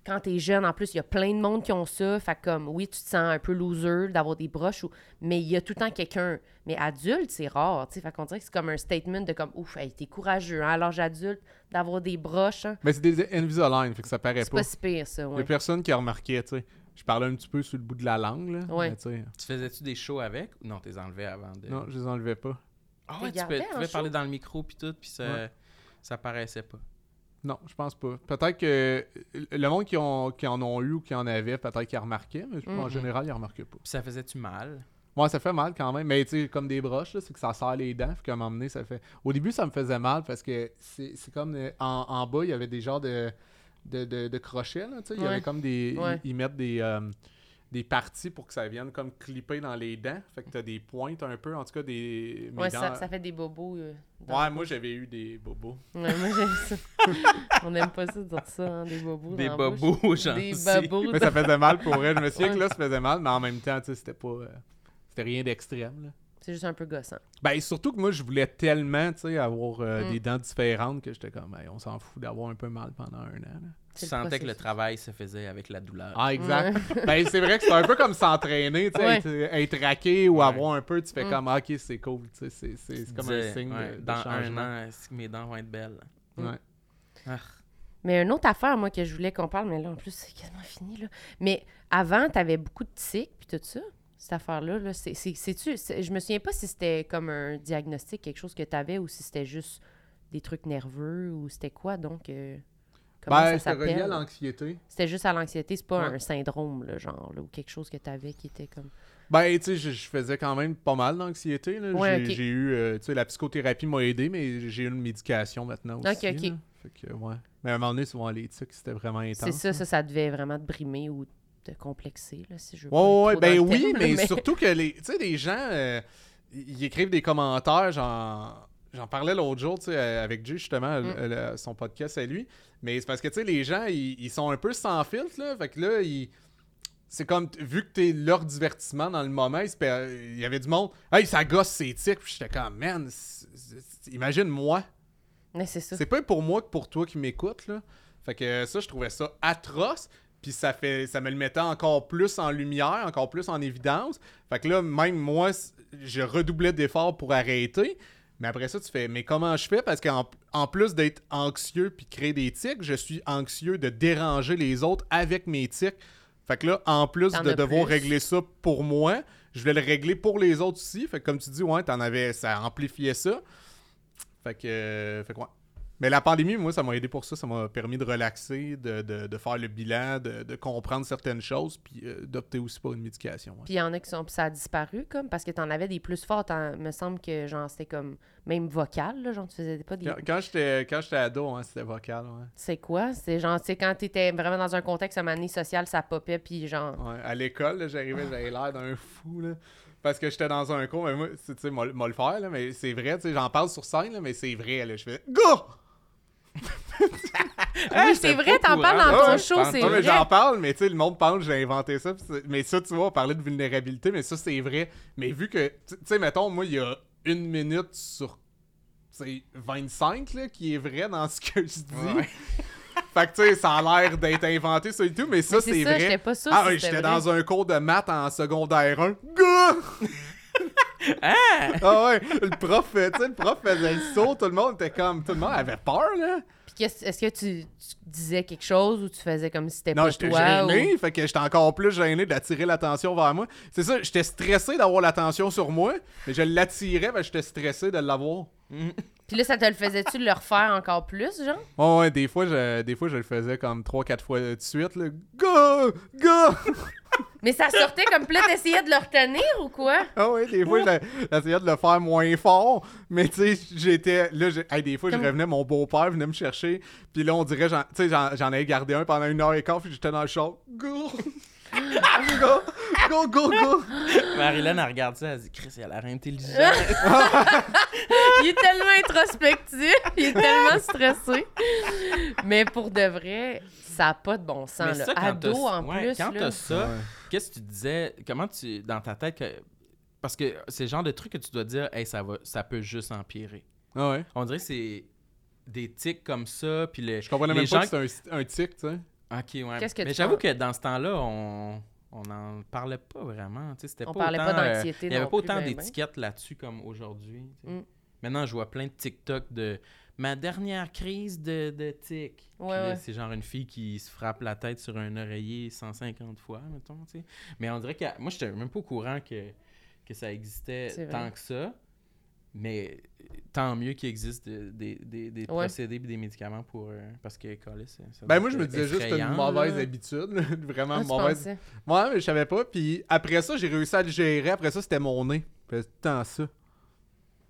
quand t'es jeune, en plus, il y a plein de monde qui ont ça. Fait comme, oui, tu te sens un peu loser d'avoir des broches, ou... mais il y a tout le temps quelqu'un. Mais adulte, c'est rare, tu sais. Fait qu'on dirait que c'est comme un statement de comme, ouf, hey, t'es courageux, hein, à l'âge adulte, d'avoir des broches. hein. Mais c'est des Invisalign, fait que ça paraît C'est pas. pas si pire, ça, Il y a personne qui a remarqué, tu sais. Je parlais un petit peu sur le bout de la langue, là. Ouais. mais tu sais, Tu faisais-tu des shows avec? ou Non, t'es enlevé avant de. Non, je les enlevais pas. Ah ouais, tu peux- pouvais parler dans le micro puis tout, puis ça, Ouais. ça paraissait pas. Non, je pense pas. Peut-être que le monde qui, ont, qui en ont eu ou qui en avait, peut-être qu'ils remarquaient, mais en Mhm. général, ils remarquaient pas. Puis ça faisait-tu mal? Moi, ça fait mal quand même, mais tu sais, comme des broches, là, c'est que ça serre les dents, puis qu'à un moment donné, ça fait... Au début, ça me faisait mal parce que c'est c'est comme... euh, En, en bas, il y avait des genres de, de, de, de crochets, là, tu sais. Il y avait comme des... Ouais. Ils, ils mettent des... euh, des parties pour que ça vienne comme clipper dans les dents. Fait que t'as des pointes un peu, en tout cas des... mes Ouais, dents- ça, ça fait des bobos. euh, Ouais, moi j'avais eu des bobos. Ouais, moi j'aime ça. On n'aime pas ça de dire ça, hein, des bobos. Des dans la bouche. bobos, j'en Des bobos. Mais ça faisait mal pour elle. Je me souviens Ouais. que là, ça faisait mal, mais en même temps, tu sais, c'était pas. euh, c'était rien d'extrême. là. C'est juste un peu gossant. Ben, surtout que moi, je voulais tellement, tu sais, avoir euh, Mm. des dents différentes que j'étais comme, Hey, on s'en fout d'avoir un peu mal pendant un an. là. Tu sentais que le travail se faisait avec la douleur. Ah, exact. ben, c'est vrai que c'est un peu comme s'entraîner, tu sais, Ouais. être, être raqué ou Ouais. avoir un peu, tu fais Mm. comme, ah, ok, c'est cool, tu sais, c'est, c'est, c'est Tu comme disais, un signe ouais, de, de Dans changement. un an, est-ce que mes dents vont être belles? Ouais. Ah. Mais une autre affaire, moi, que je voulais qu'on parle, mais là, en plus, c'est quasiment fini, là. Mais avant, t'avais beaucoup de tics, puis tout ça, cette affaire-là, là. C'est, c'est- je me souviens pas si c'était comme un diagnostic, quelque chose que t'avais, ou si c'était juste des trucs nerveux, ou c'était quoi, donc... euh, comment Ben, ça relié à l'anxiété. C'était juste à l'anxiété, c'est pas Ouais. un syndrome, là, genre, là, ou quelque chose que t'avais qui était comme... Ben, tu sais, je, je faisais quand même pas mal d'anxiété. Ouais, j'ai, eu, euh, tu sais, la psychothérapie m'a aidé, mais j'ai eu une médication maintenant aussi. Ok, ok. Fait que, ouais. Mais à un moment donné, souvent, les tics, c'était vraiment intense. C'est ça, ça, ça devait vraiment te brimer ou te complexer, là, si je veux Ouais, ouais, ben oui, terme, mais, surtout que les, tu sais, les gens, euh, ils écrivent des commentaires, j'en, j'en parlais l'autre jour, tu sais, euh, avec Jay, justement, Mm. le- le- son podcast à lui, mais c'est parce que, tu sais, les gens, ils, ils sont un peu sans filtre, là, fait que là, ils... C'est comme, vu que t'es leur divertissement dans le moment, il y avait du monde, « Hey, ça gosse ses tics! » Puis j'étais comme, « Man, imagine-moi! » Mais c'est ça. C'est pas pour moi que pour toi qui m'écoute, là. Fait que ça, je trouvais ça atroce. Puis ça fait ça me le mettait encore plus en lumière, encore plus en évidence. Fait que là, même moi, je redoublais d'efforts pour arrêter. Mais après ça, tu fais, mais comment je fais? Parce qu'en en plus d'être anxieux puis de créer des tics, je suis anxieux de déranger les autres avec mes tics. Fait que là, en plus de devoir plus. régler ça pour moi, je voulais le régler pour les autres aussi. Fait que comme tu dis, ouais, t'en avais, ça amplifiait ça. Fait que, euh, fait que ouais. Mais la pandémie, moi, ça m'a aidé pour ça. Ça m'a permis de relaxer, de, de- de faire le bilan, de, de comprendre certaines choses, puis euh, d'opter aussi pour une médication. Puis il y en a qui sont. Puis ça a disparu, comme, parce que t'en avais des plus fortes. Il me semble que, genre, c'était comme. Même vocal, là. Genre, tu faisais pas des. Quand, quand j'étais quand j'étais ado, hein, c'était vocal. Ouais. C'est quoi? C'est genre, tu sais, quand t'étais vraiment dans un contexte, un année social, ça popait, puis genre. Ouais, à l'école, là, j'arrivais, j'avais l'air d'un fou. Là, parce que j'étais dans un cours, mais moi, tu sais, m'a le faire, là, mais c'est vrai, tu sais, j'en parle sur scène, là, mais c'est vrai. Là, je fais Go! Ah, oui, c'est vrai, t'en parles dans ton ouais, show, c'est vrai. j'en parle, mais tu sais, le monde pense que j'ai inventé ça. Mais ça, tu vois, on parlait de vulnérabilité, mais ça, c'est vrai. Mais vu que, tu sais, mettons, moi, il y a une minute sur, tu sais, 25, là, qui est vrai dans ce que je dis. Ouais. Fait que, tu sais, ça a l'air d'être inventé, ça et tout, mais ça, c'est vrai. j'étais pas sûre Ah oui, j'étais dans un cours de maths en secondaire 1. Go! Ah! Ah ouais, le prof, euh, tu sais, le prof faisait le saut, tout le monde était comme, tout le monde avait peur, là. Puis qu'est-ce- est-ce que tu, tu disais quelque chose ou tu faisais comme si c'était Non, pas j'étais toi? gêné, ou- fait que j'étais encore plus gêné d'attirer l'attention vers moi. C'est ça, j'étais stressé d'avoir l'attention sur moi, mais je l'attirais, ben j'étais stressé de l'avoir. Puis là, ça te le faisait-tu de le refaire encore plus, genre? Ouais, ouais, des fois, je, des fois, je le faisais comme 3-4 fois de suite, là. Go! Go! Mais ça sortait comme là, t'essayais de le retenir ou quoi? Ah ouais, des fois, j'ai- j'essayais de le faire moins fort, mais tu sais, j'étais. Là, hey, des fois, je revenais, mon beau-père venait me chercher, puis là, on dirait, tu sais, j'en j'en avais gardé un pendant une heure et quart, puis j'étais dans le char. Go! go! Go, go, go! Marilyn, elle regarde ça, elle dit Chris, elle a l'air intelligente. Il est tellement introspectif, il est tellement stressé. Mais pour de vrai, ça n'a pas de bon sens. Mais là. ça, quand Ado en ouais, plus. Quand là. t'as ça, Ouais. qu'est-ce que tu disais Comment tu. Dans ta tête. que- Parce que c'est le genre de truc que tu dois dire Hey, ça, va, ça peut juste empirer. Ah ouais? On dirait que c'est des tics comme ça, puis le. Je comprenais les même gens pas que c'était un, un tic, tu sais. Ok, ouais. Que Mais tu j'avoue que dans ce temps-là, on. On n'en parlait pas vraiment. tu C'était On pas parlait autant, pas euh, d'anxiété Il n'y avait pas autant ben, ben. d'étiquettes là-dessus comme aujourd'hui. tu. Mm. Maintenant, je vois plein de TikTok de ma dernière crise de, de tic. Puis Ouais, là, ouais. C'est genre une fille qui se frappe la tête sur un oreiller 150 fois, mettons. tu sais. Mais on dirait que moi, j'étais même pas au courant que, que ça existait tant que ça. Mais tant mieux qu'il existe de- des, des, des Ouais. procédés et des médicaments pour. euh, parce que, calais, ça- Ben moi je me disais juste que c'était une mauvaise là. habitude, là. vraiment Ah, tu mauvaise. pensais? Ouais, mais je savais pas. Puis après ça, j'ai réussi à le gérer. Après ça, c'était mon nez. Le temps ça.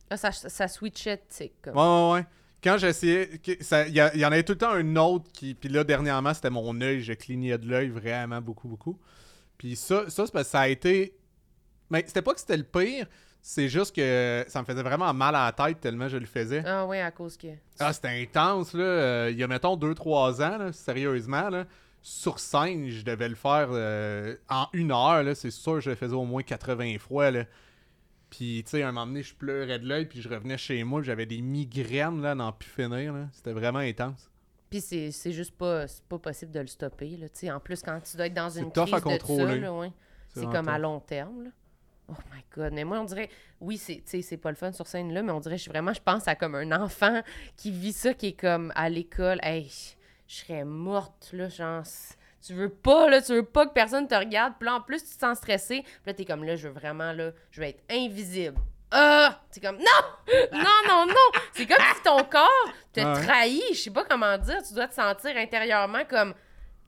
Ah, ça, ça switchait de tic. Comme. Ouais, ouais, ouais. Quand j'essayais, il y, en avait tout le temps un autre qui. Puis là, dernièrement, c'était mon œil. Je clignais de l'œil vraiment beaucoup, beaucoup. Puis ça, ça c'est parce que ça a été. Mais c'était pas que c'était le pire. C'est juste que ça me faisait vraiment mal à la tête tellement je le faisais. Ah oui, à cause que. Ah, c'était intense, là. Euh, il y a, mettons, 2-3 ans, là, sérieusement, là. Sur scène, je devais le faire euh, en une heure, là. C'est sûr, je le faisais au moins 80 fois, là. Puis, tu sais, un moment donné, je pleurais de l'œil, puis je revenais chez moi, j'avais des migraines, là, n'en plus finir, là. C'était vraiment intense. Puis c'est c'est juste pas, c'est pas possible de le stopper. Là, tu sais. en plus, quand tu dois être dans une crise à de ça, contrôler. là, ouais, c'est comme à long terme. là. Oh my God. Mais moi, on dirait, oui, c'est tu sais, c'est pas le fun sur scène là, mais on dirait, je suis vraiment, je pense à comme un enfant qui vit ça, qui est comme à l'école. Hey, je serais morte, là, genre. Tu veux pas, là, tu veux pas que personne te regarde. Puis là, en plus, tu te sens stressé. Puis là, t'es comme, là, je veux vraiment, là, je vais être invisible. Ah! C'est comme, non! Non, non, non! C'est comme si ton corps te Ouais. trahit. Je sais pas comment dire. Tu dois te sentir intérieurement comme,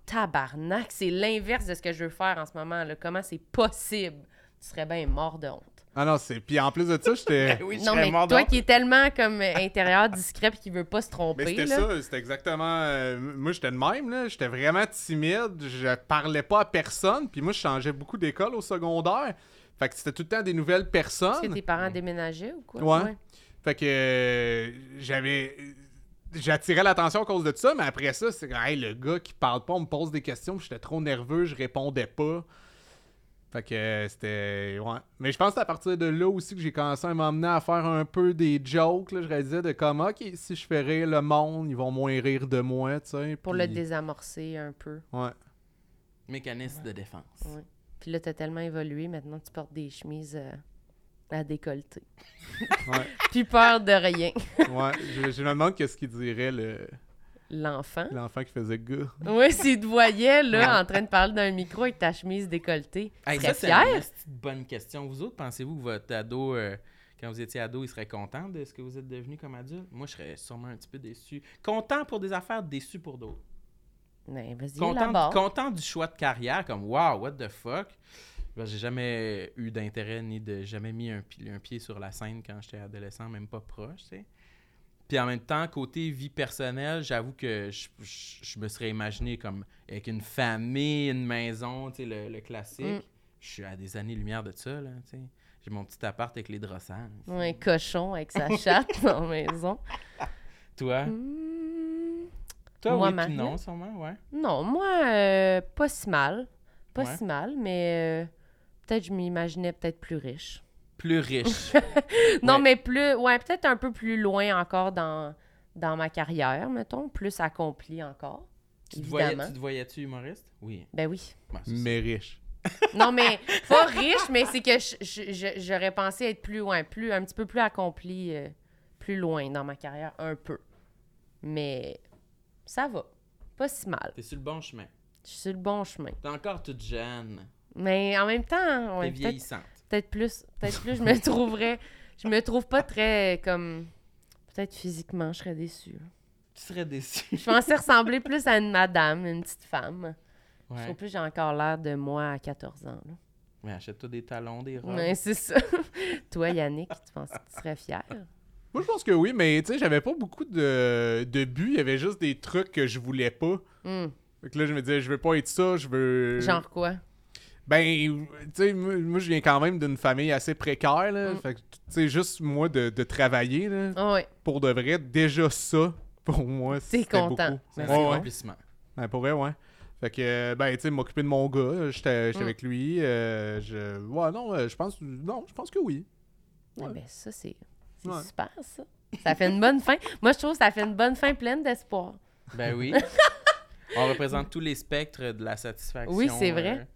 tabarnak, c'est l'inverse de ce que je veux faire en ce moment, là. Comment c'est possible? Tu serais bien mort de honte. Ah non, c'est. Puis en plus de ça, j'étais. oui, je Non, mais mort toi qui es tellement comme euh, intérieur discret puis qui veut pas se Mais tromper, c'était là. ça, c'était exactement. euh, moi, j'étais de même, là. J'étais vraiment timide. Je parlais pas à personne. Puis moi, je changeais beaucoup d'école au secondaire. Fait que c'était tout le temps des nouvelles Est-ce que personnes. tes parents déménageaient ou quoi? Ouais. Fait que euh, j'avais. J'attirais l'attention à cause de ça, mais après ça, c'est hey, le gars qui parle pas, on me pose des questions, puis j'étais trop nerveux, je répondais pas. Fait que euh, c'était. Ouais. Mais je pense que c'est à partir de là aussi que j'ai commencé à m'emmener à faire un peu des jokes. Là. Je réalisais de comme, ok, si je fais rire le monde, ils vont moins rire de moi, tu sais. Pour puis- le désamorcer un peu. Ouais. Mécanisme de défense. Ouais. Puis là, t'as tellement évolué, maintenant tu portes des chemises euh, à décolleter. Ouais. Plus peur de rien. ouais. Je, je me demande qu'est-ce qu'il dirait le- L'enfant. l'enfant qui faisait gars. Oui, s'il te voyait, là, en train de parler d'un micro avec ta chemise décolletée, Hey, ça, c'est une bonne question. Vous autres, pensez-vous que votre ado, euh, quand vous étiez ado, il serait content de ce que vous êtes devenu comme adulte? Moi, je serais sûrement un petit peu déçu. Content pour des affaires, déçu pour d'autres. Ben, vas-y, Content, content du choix de carrière, comme wow, what the fuck? Ben, j'ai jamais eu d'intérêt ni de jamais mis un, un pied sur la scène quand j'étais adolescent, même pas proche, tu sais. Puis en même temps, côté vie personnelle, j'avoue que je, je- je me serais imaginé comme avec une famille, une maison, tu sais, le, le classique. Mm. Je suis à des années-lumière de ça, là, tu sais. J'ai mon petit appart avec les drossants. Ouais, un cochon avec sa chatte dans la maison. Toi? Hmm, Toi, Moi, oui, Marie? non, sûrement, ouais. Non, moi, euh, pas si mal. Pas Ouais. si mal, mais euh, peut-être je m'imaginais peut-être plus riche. Plus riche. Non, Ouais. mais plus, ouais, peut-être un peu plus loin encore dans, dans ma carrière, mettons, plus accompli encore. tu, te voyais, évidemment. tu te voyais-tu humoriste? Oui. Ben oui. Mais riche. Non, mais pas riche, mais c'est que j'aurais pensé être plus loin, plus, un petit peu plus accompli, euh, plus loin dans ma carrière, un peu. Mais ça va. Pas si mal. T'es sur le bon chemin. Je suis sur le bon chemin. T'es encore toute jeune. Mais en même temps, T'es peut-être vieillissante. Peut-être plus, peut-être plus, je me trouverais, je me trouve pas très comme, peut-être physiquement, je serais déçue. Tu serais déçu. Je pensais ressembler plus à une madame, une petite femme. Je trouve plus que j'ai encore l'air de moi à 14 ans. Là. Mais achète-toi des talons, des robes. Ouais, c'est ça. Toi, Yannick, tu penses que tu serais fier? Moi, je pense que oui, mais tu sais, j'avais pas beaucoup de, de buts. Il y avait juste des trucs que je voulais pas. Hmm. Fait que là, je me disais, je veux pas être ça, je veux. Genre quoi? Ben, tu sais, moi, moi, je viens quand même d'une famille assez précaire, là. Mm. Fait que, tu sais, juste moi de, de travailler, là, Ah ouais. pour de vrai, déjà ça, pour moi, T'es c'était content. beaucoup. C'est un Ben, Ouais, c'est ouais. accomplissement. Ouais, pour vrai, ouais. Fait que, euh, ben, tu sais, m'occuper de mon gars, j'étais j'étais Mm. avec lui. euh, je... Ouais, non, euh, je pense, non, je pense que oui. Ah Ouais. ben ça, c'est c'est Ouais. super, ça. Ça fait une bonne fin. Moi, je trouve que ça fait une bonne fin pleine d'espoir. Ben oui. On représente tous les spectres de la satisfaction. Oui, c'est vrai.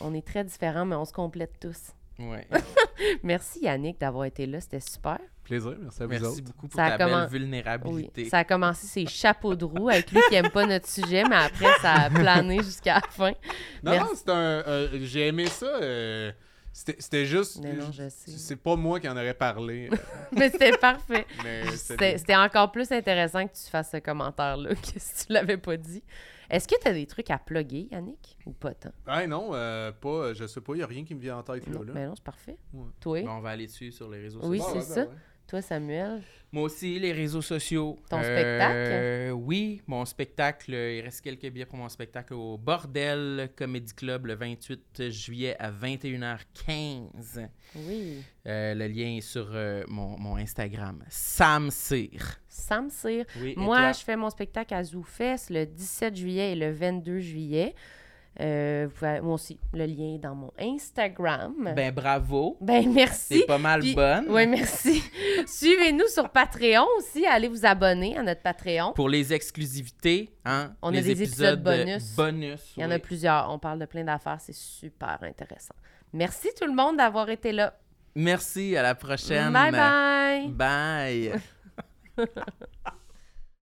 On est très différents, mais on se complète tous. ouais. Merci, Yannick, d'avoir été là. C'était super. Plaisir, merci à vous Merci autres. beaucoup pour Ça ta belle Oui. vulnérabilité. Ça a commencé ses chapeaux de roue avec lui qui aime pas notre sujet, mais après, ça a plané jusqu'à la fin. Non, Merci. non, c'est un. euh, J'ai aimé ça. euh, C'était c'était juste. Mais non, je sais. C'est pas moi qui en aurais parlé. euh, Mais c'était parfait. mais C'était c'était. c'était encore plus intéressant que tu fasses ce commentaire-là que si tu l'avais pas dit. Est-ce que tu as des trucs à plugger, Yannick? Ou pas tant? Ah non, euh, pas. Je sais pas, il a rien qui me vient en tête là. Non, là. mais non, c'est parfait. Ouais. Toi? Bon, on va aller dessus sur les réseaux Oui, sociaux. c'est ça. Toi, Samuel? Moi aussi, les réseaux sociaux. Ton Euh, Oui, mon spectacle. Il reste quelques billets pour mon spectacle au Bordel Comedy Club le 28 juillet à 21h15. Oui. Euh, le lien est sur euh, mon, mon Instagram. Sam Cyr. Sam Cyr. Oui, Moi, je fais mon spectacle à ZooFest le 17 juillet et le 22 juillet. Euh, vous pouvez- moi aussi, le lien est dans mon Instagram. Ben, bravo. Ben, merci. C'est pas mal Puis- bonne. Oui, merci. Suivez-nous sur Patreon aussi. Allez vous abonner à notre Patreon. Pour les exclusivités, hein, On a les des épisodes euh, bonus. bonus, Il y en a plusieurs. On parle de plein d'affaires. C'est super intéressant. Merci tout le monde d'avoir été là. Merci, à la prochaine. Bye bye. Bye.